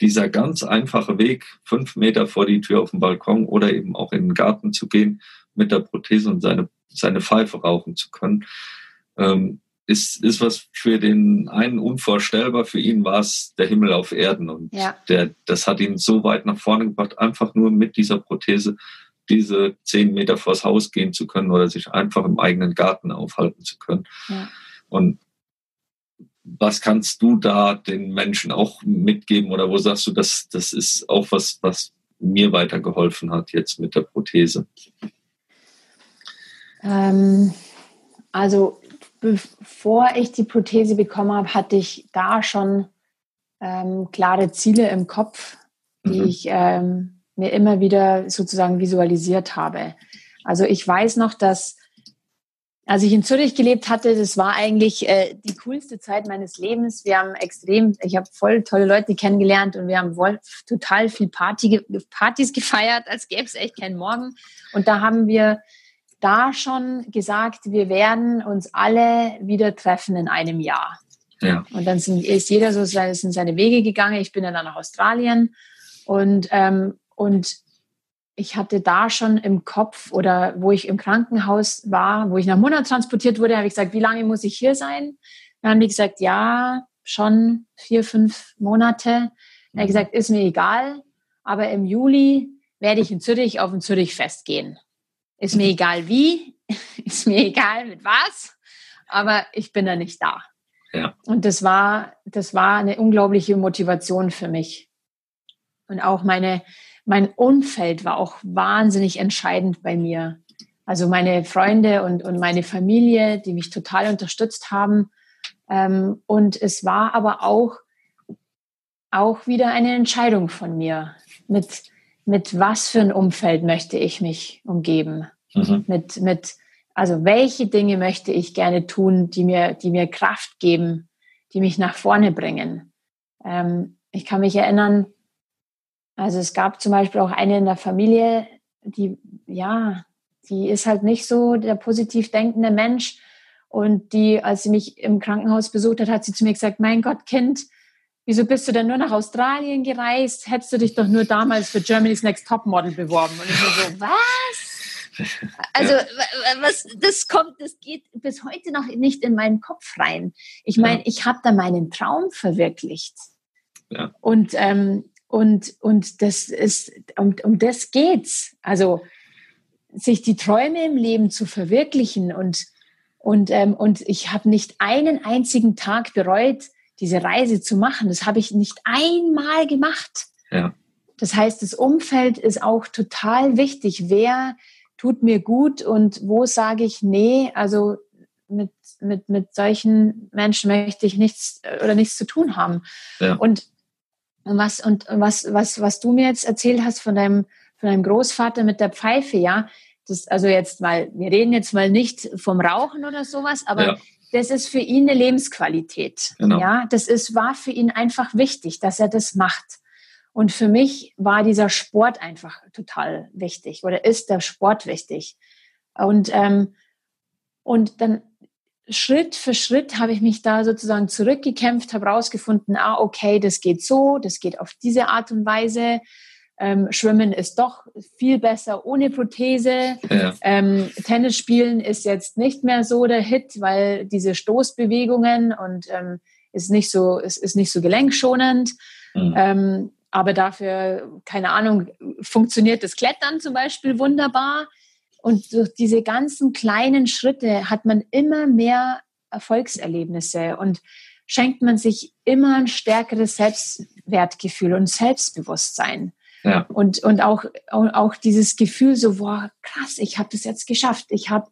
dieser ganz einfache Weg, fünf Meter vor die Tür auf dem Balkon oder eben auch in den Garten zu gehen mit der Prothese und seine, seine Pfeife rauchen zu können. Ähm, ist, ist was für den einen unvorstellbar, für ihn war es der Himmel auf Erden. Und ja. der, das hat ihn so weit nach vorne gebracht, einfach nur mit dieser Prothese diese zehn Meter vors Haus gehen zu können oder sich einfach im eigenen Garten aufhalten zu können. Ja. Und was kannst du da den Menschen auch mitgeben oder wo sagst du, das, das ist auch was, was mir weitergeholfen hat jetzt mit der Prothese? Ähm, also bevor ich die Prothese bekommen habe, hatte ich da schon ähm, klare Ziele im Kopf, die mhm. ich ähm, mir immer wieder sozusagen visualisiert habe. Also ich weiß noch, dass als ich in Zürich gelebt hatte, das war eigentlich äh, die coolste Zeit meines Lebens. Wir haben extrem, ich habe voll tolle Leute kennengelernt und wir haben voll, total viel Party, Partys gefeiert, als gäbe es echt keinen Morgen. Und da haben wir da schon gesagt, wir werden uns alle wieder treffen in einem Jahr. Ja. Und dann sind, ist jeder so seine, sind seine Wege gegangen. Ich bin dann nach Australien und, ähm, und ich hatte da schon im Kopf oder wo ich im Krankenhaus war, wo ich nach Monat transportiert wurde, habe ich gesagt, wie lange muss ich hier sein? Dann haben die gesagt, ja, schon vier, fünf Monate. Er hat mhm. gesagt, ist mir egal, aber im Juli werde ich in Zürich auf ein Zürich-Fest gehen. Ist mir egal wie, [LAUGHS] ist mir egal mit was, aber ich bin da nicht da. Ja. Und das war, das war eine unglaubliche Motivation für mich. Und auch meine, mein Umfeld war auch wahnsinnig entscheidend bei mir. Also meine Freunde und, und meine Familie, die mich total unterstützt haben. Ähm, und es war aber auch, auch wieder eine Entscheidung von mir. Mit, mit was für ein Umfeld möchte ich mich umgeben? Mhm. Mit, mit, also welche Dinge möchte ich gerne tun, die mir, die mir Kraft geben, die mich nach vorne bringen? Ähm, ich kann mich erinnern, also es gab zum Beispiel auch eine in der Familie, die, ja, die ist halt nicht so der positiv denkende Mensch. Und die, als sie mich im Krankenhaus besucht hat, hat sie zu mir gesagt, mein Gott, Kind, wieso bist du denn nur nach Australien gereist? Hättest du dich doch nur damals für Germany's Next Top Model beworben. Und ich war so, was? Also, was, das kommt, das geht bis heute noch nicht in meinen Kopf rein. Ich meine, ja. ich habe da meinen Traum verwirklicht. Ja. Und, ähm, und, und das ist, um, um das geht's. Also, sich die Träume im Leben zu verwirklichen und, und, ähm, und ich habe nicht einen einzigen Tag bereut, diese Reise zu machen. Das habe ich nicht einmal gemacht. Ja. Das heißt, das Umfeld ist auch total wichtig. Wer tut mir gut und wo sage ich nee? Also mit, mit, mit solchen Menschen möchte ich nichts äh, oder nichts zu tun haben. Ja. Und was, und was, was, was du mir jetzt erzählt hast von deinem, von deinem Großvater mit der Pfeife, ja, das, also jetzt mal, wir reden jetzt mal nicht vom Rauchen oder sowas, aber ja das ist für ihn eine Lebensqualität. Genau. Ja, das ist, war für ihn einfach wichtig, dass er das macht. Und für mich war dieser Sport einfach total wichtig oder ist der Sport wichtig. Und, ähm, und dann Schritt für Schritt habe ich mich da sozusagen zurückgekämpft, habe rausgefunden, ah, okay, das geht so, das geht auf diese Art und Weise ähm, Schwimmen ist doch viel besser ohne Prothese. Ja. Ähm, Tennis spielen ist jetzt nicht mehr so der Hit, weil diese Stoßbewegungen und ähm, ist nicht so ist, ist nicht so gelenkschonend. Mhm. Ähm, aber dafür keine Ahnung funktioniert das Klettern zum Beispiel wunderbar. Und durch diese ganzen kleinen Schritte hat man immer mehr Erfolgserlebnisse und schenkt man sich immer ein stärkeres Selbstwertgefühl und Selbstbewusstsein. Ja. Und, und auch, auch dieses Gefühl so, boah, krass, ich habe das jetzt geschafft. Ich habe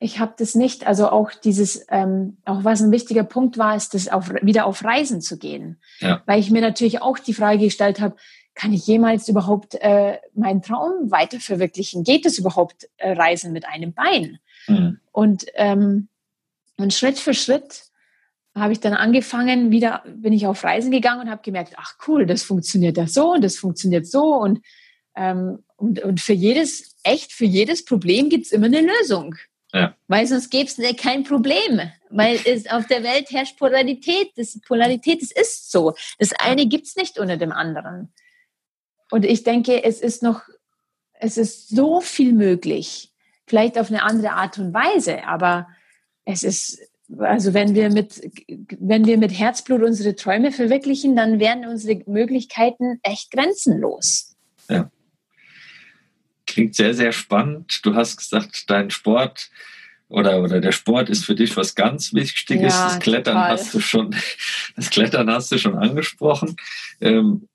ich habe das nicht, also auch dieses, ähm, auch was ein wichtiger Punkt war, ist, das auf, wieder auf Reisen zu gehen. Ja. Weil ich mir natürlich auch die Frage gestellt habe, kann ich jemals überhaupt äh, meinen Traum weiter verwirklichen? Geht es überhaupt äh, Reisen mit einem Bein? Mhm. Und, ähm, und Schritt für Schritt habe ich dann angefangen, wieder bin ich auf Reisen gegangen und habe gemerkt, ach cool, das funktioniert ja so und das funktioniert so und, ähm, und, und für jedes, echt für jedes Problem gibt es immer eine Lösung. Ja. Weil sonst gäbe es kein Problem. Weil es auf der Welt herrscht Polarität. Das, Polarität, das ist so. Das eine gibt es nicht unter dem anderen. Und ich denke, es ist noch, es ist so viel möglich. Vielleicht auf eine andere Art und Weise, aber es ist, also wenn wir mit, wenn wir mit Herzblut unsere Träume verwirklichen, dann werden unsere Möglichkeiten echt grenzenlos. Ja. Klingt sehr, sehr spannend. Du hast gesagt, dein Sport oder, oder der Sport ist für dich was ganz Wichtiges. Ja, das Klettern total. hast du schon, [LAUGHS] das Klettern hast du schon angesprochen. Ähm,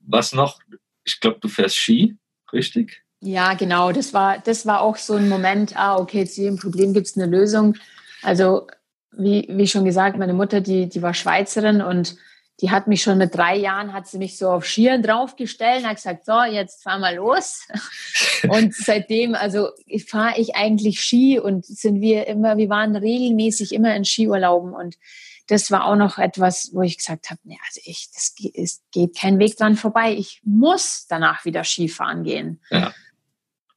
was noch? Ich glaube, du fährst Ski, richtig? Ja, genau. Das war, das war auch so ein Moment, ah, okay, zu jedem Problem gibt es eine Lösung. Also, wie, wie schon gesagt, meine Mutter, die, die war Schweizerin und die hat mich schon mit drei Jahren, hat sie mich so auf Skiern draufgestellt und hat gesagt, so, jetzt fahren wir los. [LAUGHS] und seitdem, also fahre ich eigentlich Ski und sind wir immer, wir waren regelmäßig immer in Skiurlauben und das war auch noch etwas, wo ich gesagt habe, nee, also ich, das es geht kein Weg dran vorbei. Ich muss danach wieder Skifahren gehen. Ja.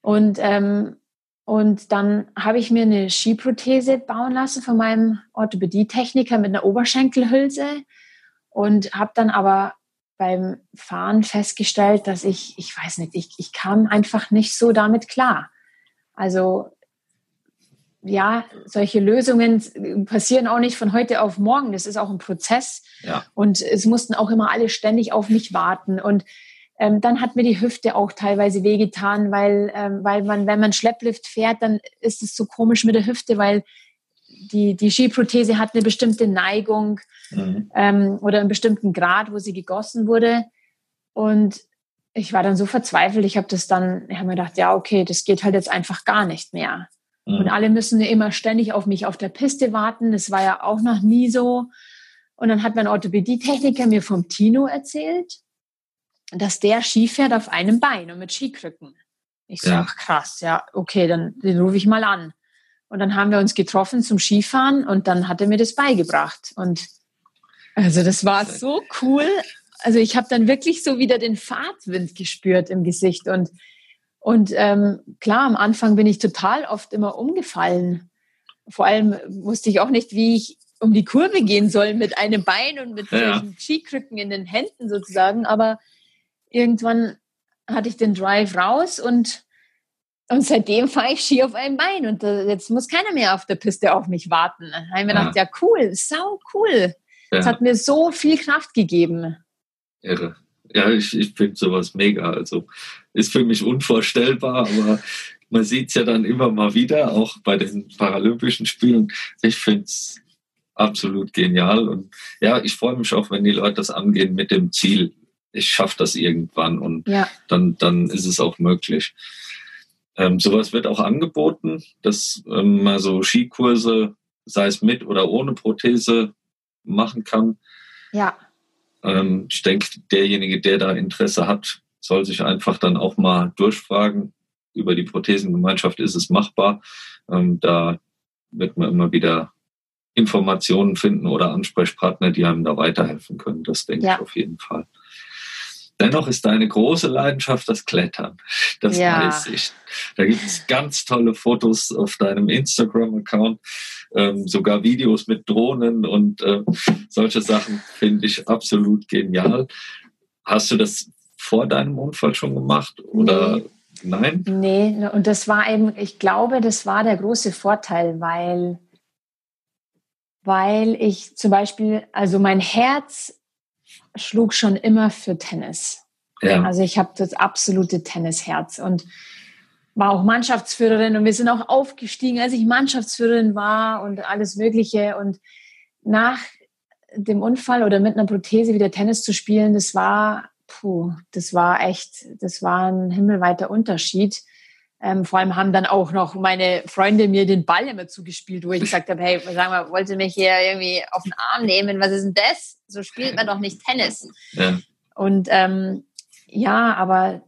Und, ähm, und dann habe ich mir eine Skiprothese bauen lassen von meinem Orthopädietechniker mit einer Oberschenkelhülse und habe dann aber beim Fahren festgestellt, dass ich, ich weiß nicht, ich, ich kam einfach nicht so damit klar. Also ja, solche Lösungen passieren auch nicht von heute auf morgen. Das ist auch ein Prozess. Ja. Und es mussten auch immer alle ständig auf mich warten. Und ähm, dann hat mir die Hüfte auch teilweise wehgetan, weil, ähm, weil man, wenn man Schlepplift fährt, dann ist es so komisch mit der Hüfte, weil die, die Skiprothese hat eine bestimmte Neigung mhm. ähm, oder einen bestimmten Grad, wo sie gegossen wurde. Und ich war dann so verzweifelt, ich habe das dann, ich habe mir gedacht, ja, okay, das geht halt jetzt einfach gar nicht mehr. Mhm. Und alle müssen immer ständig auf mich auf der Piste warten. Das war ja auch noch nie so. Und dann hat mein Orthopädietechniker mir vom Tino erzählt, dass der Ski fährt auf einem Bein und mit Skikrücken. Ich sag, ja. krass, ja, okay, dann den rufe ich mal an. Und dann haben wir uns getroffen zum Skifahren und dann hat er mir das beigebracht. Und also das war so cool. Also ich habe dann wirklich so wieder den Fahrtwind gespürt im Gesicht. Und, und ähm, klar, am Anfang bin ich total oft immer umgefallen. Vor allem wusste ich auch nicht, wie ich um die Kurve gehen soll mit einem Bein und mit ja. Skikrücken in den Händen sozusagen. Aber irgendwann hatte ich den Drive raus und und seitdem fahre ich Ski auf einem Bein und äh, jetzt muss keiner mehr auf der Piste auf mich warten. Da habe ich mir ja. gedacht, ja cool, sau cool. Ja. hat mir so viel Kraft gegeben. Irre. Ja, ich, ich finde sowas mega. Also ist für mich unvorstellbar, aber man sieht es ja dann immer mal wieder, auch bei den Paralympischen Spielen. Ich finde es absolut genial. Und ja, ich freue mich auch, wenn die Leute das angehen mit dem Ziel, ich schaffe das irgendwann und ja. dann, dann ist es auch möglich. Ähm, sowas wird auch angeboten, dass ähm, man so Skikurse, sei es mit oder ohne Prothese, machen kann. Ja. Ähm, ich denke, derjenige, der da Interesse hat, soll sich einfach dann auch mal durchfragen. Über die Prothesengemeinschaft ist es machbar. Ähm, da wird man immer wieder Informationen finden oder Ansprechpartner, die einem da weiterhelfen können. Das denke ja. ich auf jeden Fall. Dennoch ist deine große Leidenschaft das Klettern. Das ja. weiß ich. Da gibt es ganz tolle Fotos auf deinem Instagram-Account, ähm, sogar Videos mit Drohnen und äh, solche Sachen finde ich absolut genial. Hast du das vor deinem Unfall schon gemacht oder nee. nein? Nee, und das war eben, ich glaube, das war der große Vorteil, weil, weil ich zum Beispiel, also mein Herz schlug schon immer für Tennis. Ja. Also ich habe das absolute Tennisherz und war auch Mannschaftsführerin und wir sind auch aufgestiegen, als ich Mannschaftsführerin war und alles Mögliche. Und nach, dem Unfall oder mit einer Prothese wieder Tennis zu spielen, das war, puh, das war echt, das war ein himmelweiter Unterschied. Ähm, vor allem haben dann auch noch meine Freunde mir den Ball immer zugespielt, wo ich gesagt habe, hey, sag mal, wollt ihr mich hier irgendwie auf den Arm nehmen? Was ist denn das? So spielt man doch nicht Tennis. Ja. Und ähm, ja, aber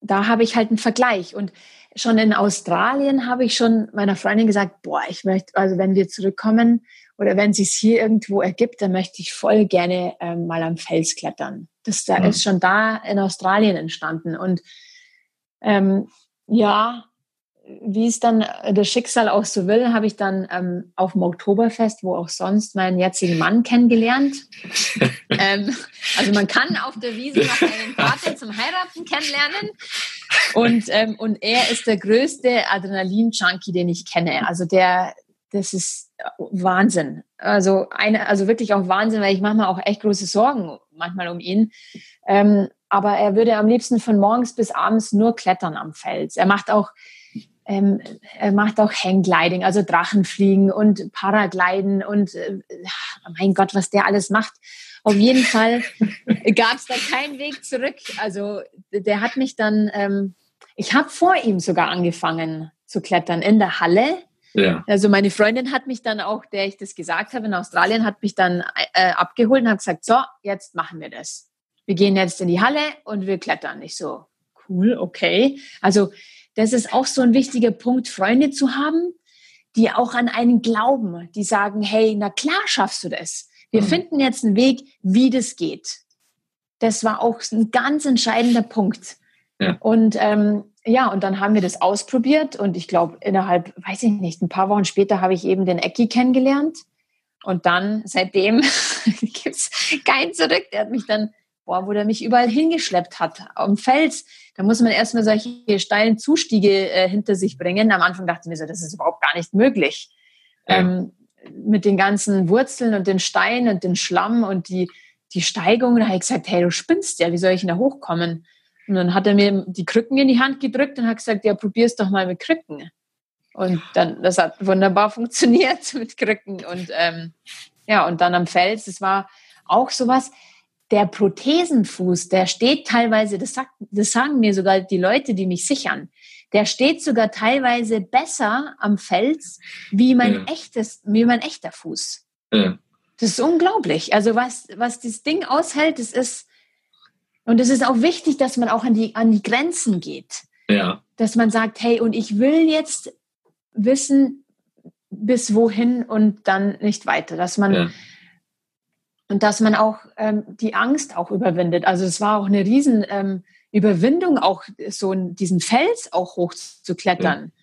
da habe ich halt einen Vergleich. Und schon in Australien habe ich schon meiner Freundin gesagt, boah, ich möchte, also wenn wir zurückkommen oder wenn es sich hier irgendwo ergibt, dann möchte ich voll gerne ähm, mal am Fels klettern. Das da mhm. ist schon da in Australien entstanden. Und ähm, ja, wie es dann das Schicksal auch so will, habe ich dann ähm, auf dem Oktoberfest, wo auch sonst, meinen jetzigen Mann kennengelernt. [LAUGHS] ähm, also man kann auf der Wiese noch einen Partner zum Heiraten kennenlernen. Und, ähm, und er ist der größte Adrenalin-Junkie, den ich kenne. Also der, das ist Wahnsinn. Also eine, also wirklich auch Wahnsinn, weil ich mache mir auch echt große Sorgen manchmal um ihn. Ähm, aber er würde am liebsten von morgens bis abends nur klettern am Fels. Er macht auch ähm, er macht auch Hanggliding, also Drachenfliegen und Paragliden und äh, mein Gott, was der alles macht. Auf jeden Fall [LAUGHS] gab es da keinen Weg zurück. Also der hat mich dann, ähm, ich habe vor ihm sogar angefangen zu klettern in der Halle. Ja. Also meine Freundin hat mich dann auch, der ich das gesagt habe in Australien, hat mich dann äh, abgeholt und hat gesagt, so, jetzt machen wir das. Wir gehen jetzt in die Halle und wir klettern. Ich so, cool, okay. Also das ist auch so ein wichtiger Punkt, Freunde zu haben, die auch an einen glauben, die sagen, hey, na klar schaffst du das. Wir mhm. finden jetzt einen Weg, wie das geht. Das war auch ein ganz entscheidender Punkt. Ja. Und ähm, ja, und dann haben wir das ausprobiert und ich glaube, innerhalb, weiß ich nicht, ein paar Wochen später habe ich eben den Ecki kennengelernt. Und dann, seitdem [LAUGHS] gibt es kein Zurück. Der hat mich dann boah, wo der mich überall hingeschleppt hat, am Fels. Da muss man erstmal solche steilen Zustiege äh, hinter sich bringen. Am Anfang dachte ich mir so, das ist überhaupt gar nicht möglich. Ja. Ähm, mit den ganzen Wurzeln und den Steinen und den Schlamm und die, die Steigung, da habe ich gesagt, hey, du spinnst ja, wie soll ich denn da hochkommen? Und dann hat er mir die Krücken in die Hand gedrückt und hat gesagt, ja, probier's doch mal mit Krücken. Und dann, das hat wunderbar funktioniert [LAUGHS] mit Krücken. Und ähm, ja, und dann am Fels, das war auch sowas, der Prothesenfuß, der steht teilweise, das, sagt, das sagen mir sogar die Leute, die mich sichern, der steht sogar teilweise besser am Fels wie mein ja. echtes, wie mein echter Fuß. Ja. Das ist unglaublich. Also was, was das Ding aushält, das ist, und es ist auch wichtig, dass man auch an die, an die Grenzen geht. Ja. Dass man sagt, hey, und ich will jetzt wissen, bis wohin und dann nicht weiter. Dass man, ja und dass man auch ähm, die Angst auch überwindet. Also es war auch eine riesen ähm, Überwindung, auch so diesen Fels auch hoch zu klettern. Ja.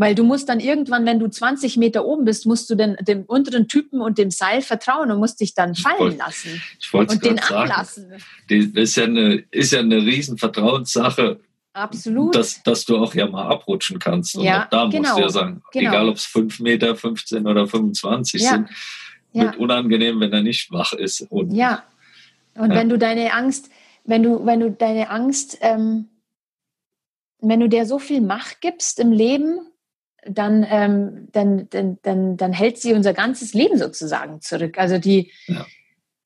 Weil du musst dann irgendwann, wenn du 20 Meter oben bist, musst du den, dem unteren Typen und dem Seil vertrauen und musst dich dann fallen wollt, lassen. Ich und den sagen, anlassen. Das ist ja eine, ist ja eine riesen Vertrauenssache. Absolut. Dass, dass du auch ja mal abrutschen kannst. Und ja, auch da genau, musst du ja sagen, genau. egal ob es 5 Meter, 15 oder 25 ja. sind, ja. wird unangenehm, wenn er nicht wach ist. Und, ja. Und wenn du deine Angst, wenn du, wenn du deine Angst, ähm, wenn du dir so viel Macht gibst im Leben, dann, ähm, dann, dann, dann, dann hält sie unser ganzes Leben sozusagen zurück. Also die, ja.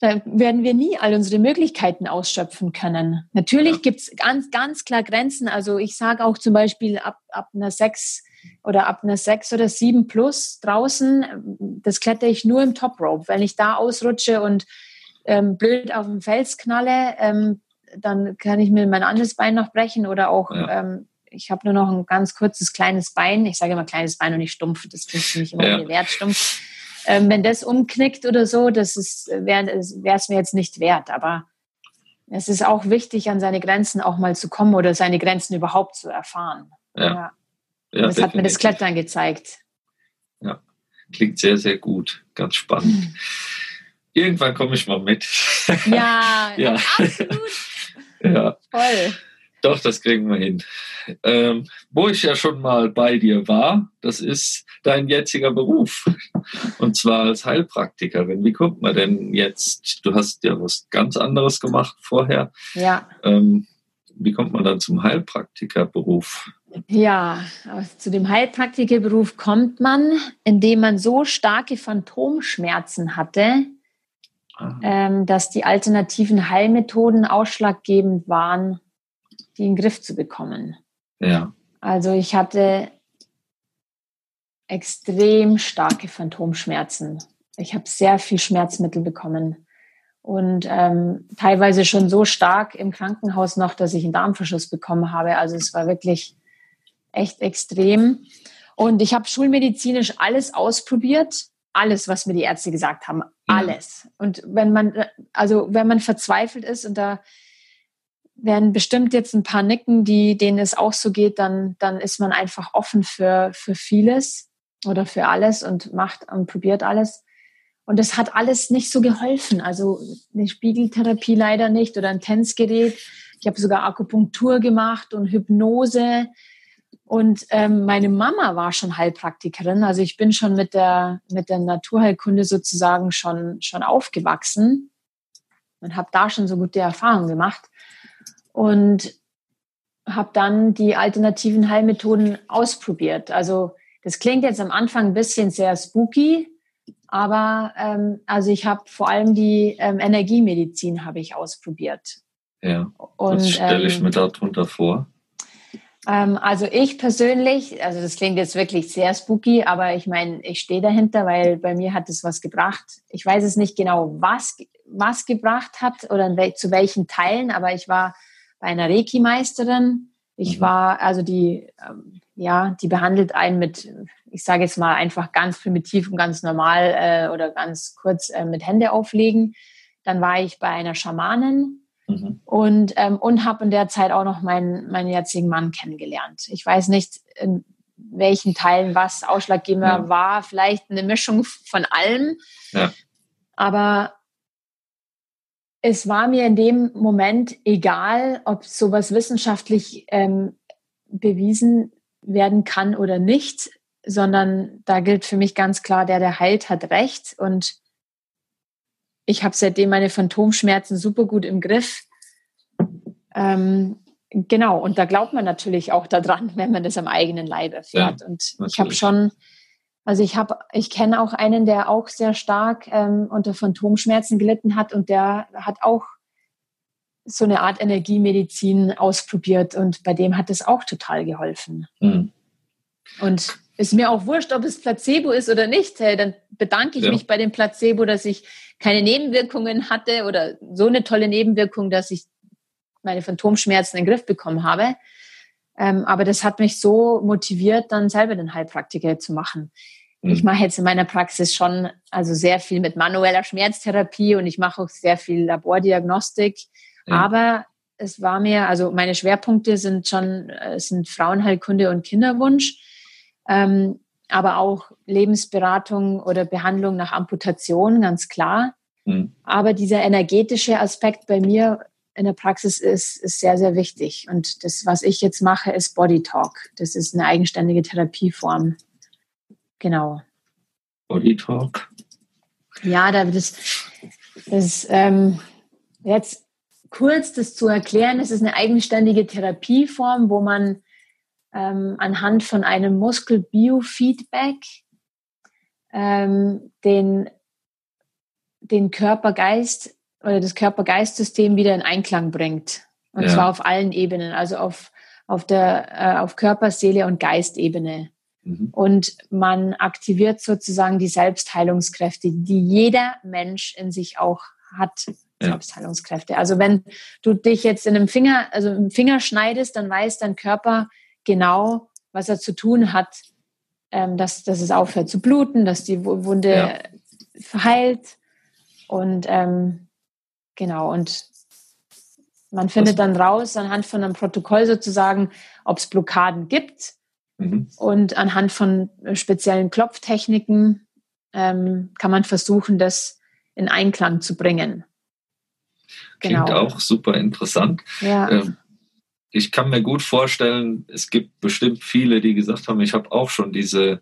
da werden wir nie all unsere Möglichkeiten ausschöpfen können. Natürlich ja. gibt es ganz, ganz klar Grenzen. Also ich sage auch zum Beispiel ab, ab einer sechs oder ab einer sechs oder sieben plus draußen, das klettere ich nur im Top Rope. Wenn ich da ausrutsche und ähm, blöd auf dem Fels knalle, ähm, dann kann ich mir mein anderes Bein noch brechen oder auch, ja. ähm, ich habe nur noch ein ganz kurzes kleines Bein. Ich sage immer kleines Bein und nicht stumpf, das finde ich nicht immer ja. wert, stumpf. Ähm, wenn das umknickt oder so, das wäre es mir jetzt nicht wert. Aber es ist auch wichtig, an seine Grenzen auch mal zu kommen oder seine Grenzen überhaupt zu erfahren. Ja. ja. Ja, das hat mir das Klettern gezeigt. Ja, klingt sehr, sehr gut. Ganz spannend. Hm. Irgendwann komme ich mal mit. Ja, [LAUGHS] ja. absolut. ja. Toll. Doch, das kriegen wir hin. Ähm, wo ich ja schon mal bei dir war, das ist dein jetziger Beruf. Und zwar als Heilpraktikerin. Wie kommt man denn jetzt? Du hast ja was ganz anderes gemacht vorher. Ja. Ähm, wie kommt man dann zum Heilpraktikerberuf? Ja, zu dem Heilpraktikerberuf kommt man, indem man so starke Phantomschmerzen hatte, ah. ähm, dass die alternativen Heilmethoden ausschlaggebend waren, die in den Griff zu bekommen. Ja. Also ich hatte extrem starke Phantomschmerzen. Ich habe sehr viel Schmerzmittel bekommen und ähm, teilweise schon so stark im Krankenhaus noch, dass ich einen Darmverschuss bekommen habe. Also es war wirklich echt extrem. Und ich habe schulmedizinisch alles ausprobiert, alles, was mir die Ärzte gesagt haben, alles. Und wenn man, also wenn man verzweifelt ist und da werden bestimmt jetzt ein paar nicken, die denen es auch so geht, dann dann ist man einfach offen für für vieles oder für alles und macht und probiert alles. Und das hat alles nicht so geholfen. Also eine Spiegeltherapie leider nicht oder ein Tänzgerät. Ich habe sogar Akupunktur gemacht und Hypnose. Und ähm, meine Mama war schon Heilpraktikerin. Also ich bin schon mit der, mit der Naturheilkunde sozusagen schon, schon aufgewachsen und habe da schon so gute Erfahrungen gemacht. Und habe dann die alternativen Heilmethoden ausprobiert. Also das klingt jetzt am Anfang ein bisschen sehr spooky, aber ähm, also ich habe vor allem die ähm, Energiemedizin habe ich ausprobiert. Ja. Und, Was stelle ich ähm, mir darunter vor? Ähm, also ich persönlich, also das klingt jetzt wirklich sehr spooky, aber ich meine, ich stehe dahinter, weil bei mir hat es was gebracht. Ich weiß es nicht genau, was was gebracht hat oder zu welchen Teilen, aber ich war bei einer Reiki-Meisterin. Ich mhm. war, also die, ähm, ja, die behandelt einen mit ich sage jetzt mal einfach ganz primitiv und ganz normal äh, oder ganz kurz äh, mit Hände auflegen. Dann war ich bei einer Schamanin mhm. und, ähm, und habe in der Zeit auch noch meinen, meinen jetzigen Mann kennengelernt. Ich weiß nicht, in welchen Teilen was ausschlaggebender ja. war. Vielleicht eine Mischung von allem. Ja. Aber es war mir in dem Moment egal, ob sowas wissenschaftlich ähm, bewiesen werden kann oder nicht sondern da gilt für mich ganz klar, der, der heilt, hat recht. Und ich habe seitdem meine Phantomschmerzen super gut im Griff. Ähm, genau, und da glaubt man natürlich auch daran, [LAUGHS] wenn man das am eigenen Leib erfährt. Ja, und ich habe schon, also ich habe, ich kenne auch einen, der auch sehr stark ähm, unter Phantomschmerzen gelitten hat und der hat auch so eine Art Energiemedizin ausprobiert und bei dem hat es auch total geholfen. Mhm. Und ist mir auch wurscht, ob es Placebo ist oder nicht. Hey, dann bedanke ich ja. mich bei dem Placebo, dass ich keine Nebenwirkungen hatte oder so eine tolle Nebenwirkung, dass ich meine Phantomschmerzen in den Griff bekommen habe. Ähm, aber das hat mich so motiviert, dann selber den Heilpraktiker zu machen. Mhm. Ich mache jetzt in meiner Praxis schon also sehr viel mit manueller Schmerztherapie und ich mache auch sehr viel Labordiagnostik. Ja. Aber es war mir, also meine Schwerpunkte sind schon, äh, sind Frauenheilkunde und Kinderwunsch ähm, aber auch Lebensberatung oder Behandlung nach Amputation, ganz klar. Mhm. Aber dieser energetische Aspekt bei mir in der Praxis ist, ist sehr, sehr wichtig. Und das, was ich jetzt mache, ist Body Talk. Das ist eine eigenständige Therapieform. Genau. Body Talk? Ja, da das, das ähm, jetzt kurz das zu erklären, es ist eine eigenständige Therapieform, wo man ähm, anhand von einem Muskelbiofeedback ähm, den, den Körper-Geist oder das Körper-Geist-System wieder in Einklang bringt. Und ja. zwar auf allen Ebenen, also auf, auf, der, äh, auf Körper, Seele und Geistebene. Mhm. Und man aktiviert sozusagen die Selbstheilungskräfte, die jeder Mensch in sich auch hat. Ja. Selbstheilungskräfte. Also wenn du dich jetzt in einem Finger, also im Finger schneidest, dann weiß dein Körper, genau, was er zu tun hat, ähm, dass, dass es aufhört zu bluten, dass die Wunde ja. verheilt. Und ähm, genau, und man findet dann raus anhand von einem Protokoll sozusagen, ob es Blockaden gibt. Mhm. Und anhand von speziellen Klopftechniken ähm, kann man versuchen, das in Einklang zu bringen. Klingt genau. auch super interessant. Ja. Ähm, ich kann mir gut vorstellen, es gibt bestimmt viele, die gesagt haben, ich habe auch schon diese,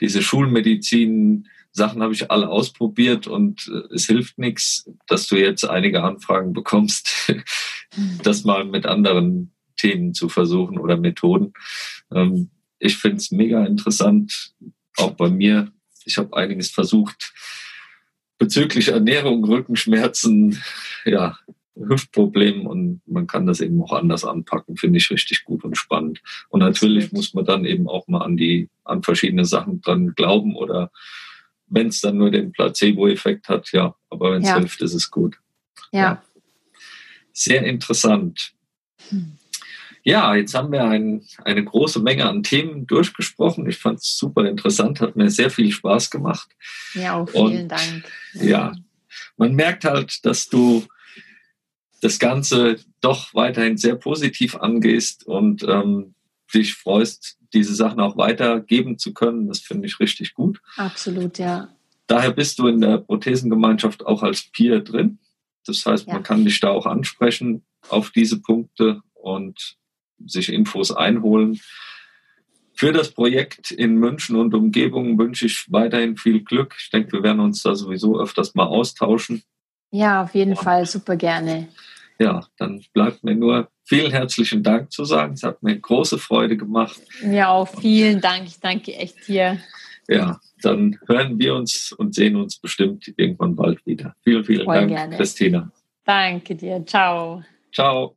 diese Schulmedizin, Sachen habe ich alle ausprobiert und äh, es hilft nichts, dass du jetzt einige Anfragen bekommst, [LAUGHS] das mal mit anderen Themen zu versuchen oder Methoden. Ähm, ich finde es mega interessant, auch bei mir. Ich habe einiges versucht. bezüglich Ernährung, Rückenschmerzen, [LAUGHS] ja, Hüftproblemen und man kann das eben auch anders anpacken, finde ich richtig gut und spannend. Und natürlich muss man dann eben auch mal an die, an verschiedene Sachen dran glauben oder wenn es dann nur den Placebo-Effekt hat, ja, aber wenn es ja. hilft, ist es gut. Ja. ja. Sehr interessant. Hm. Ja, jetzt haben wir ein, eine große Menge an Themen durchgesprochen. Ich fand es super interessant, hat mir sehr viel Spaß gemacht. Ja, auch vielen Und, Dank. Ja, man merkt halt, dass du das Ganze doch weiterhin sehr positiv angehst und ähm, dich freust, diese Sachen auch weitergeben zu können. Das finde ich richtig gut. Absolut, ja. Daher bist du in der Prothesengemeinschaft auch als Peer drin. Das heißt, ja. man kann dich da auch ansprechen auf diese Punkte und sich Infos einholen. Für das Projekt in München und Umgebung wünsche ich weiterhin viel Glück. Ich denke, wir werden uns da sowieso öfters mal austauschen. Ja, auf jeden und, Fall, super gerne. Ja, dann bleibt mir nur vielen herzlichen Dank zu sagen. Es hat mir große Freude gemacht. Ja, auch vielen Dank. Ich danke echt dir. Ja, dann hören wir uns und sehen uns bestimmt irgendwann bald wieder. Vielen, vielen Voll Dank, gerne. Christina. Danke dir. Ciao. Ciao.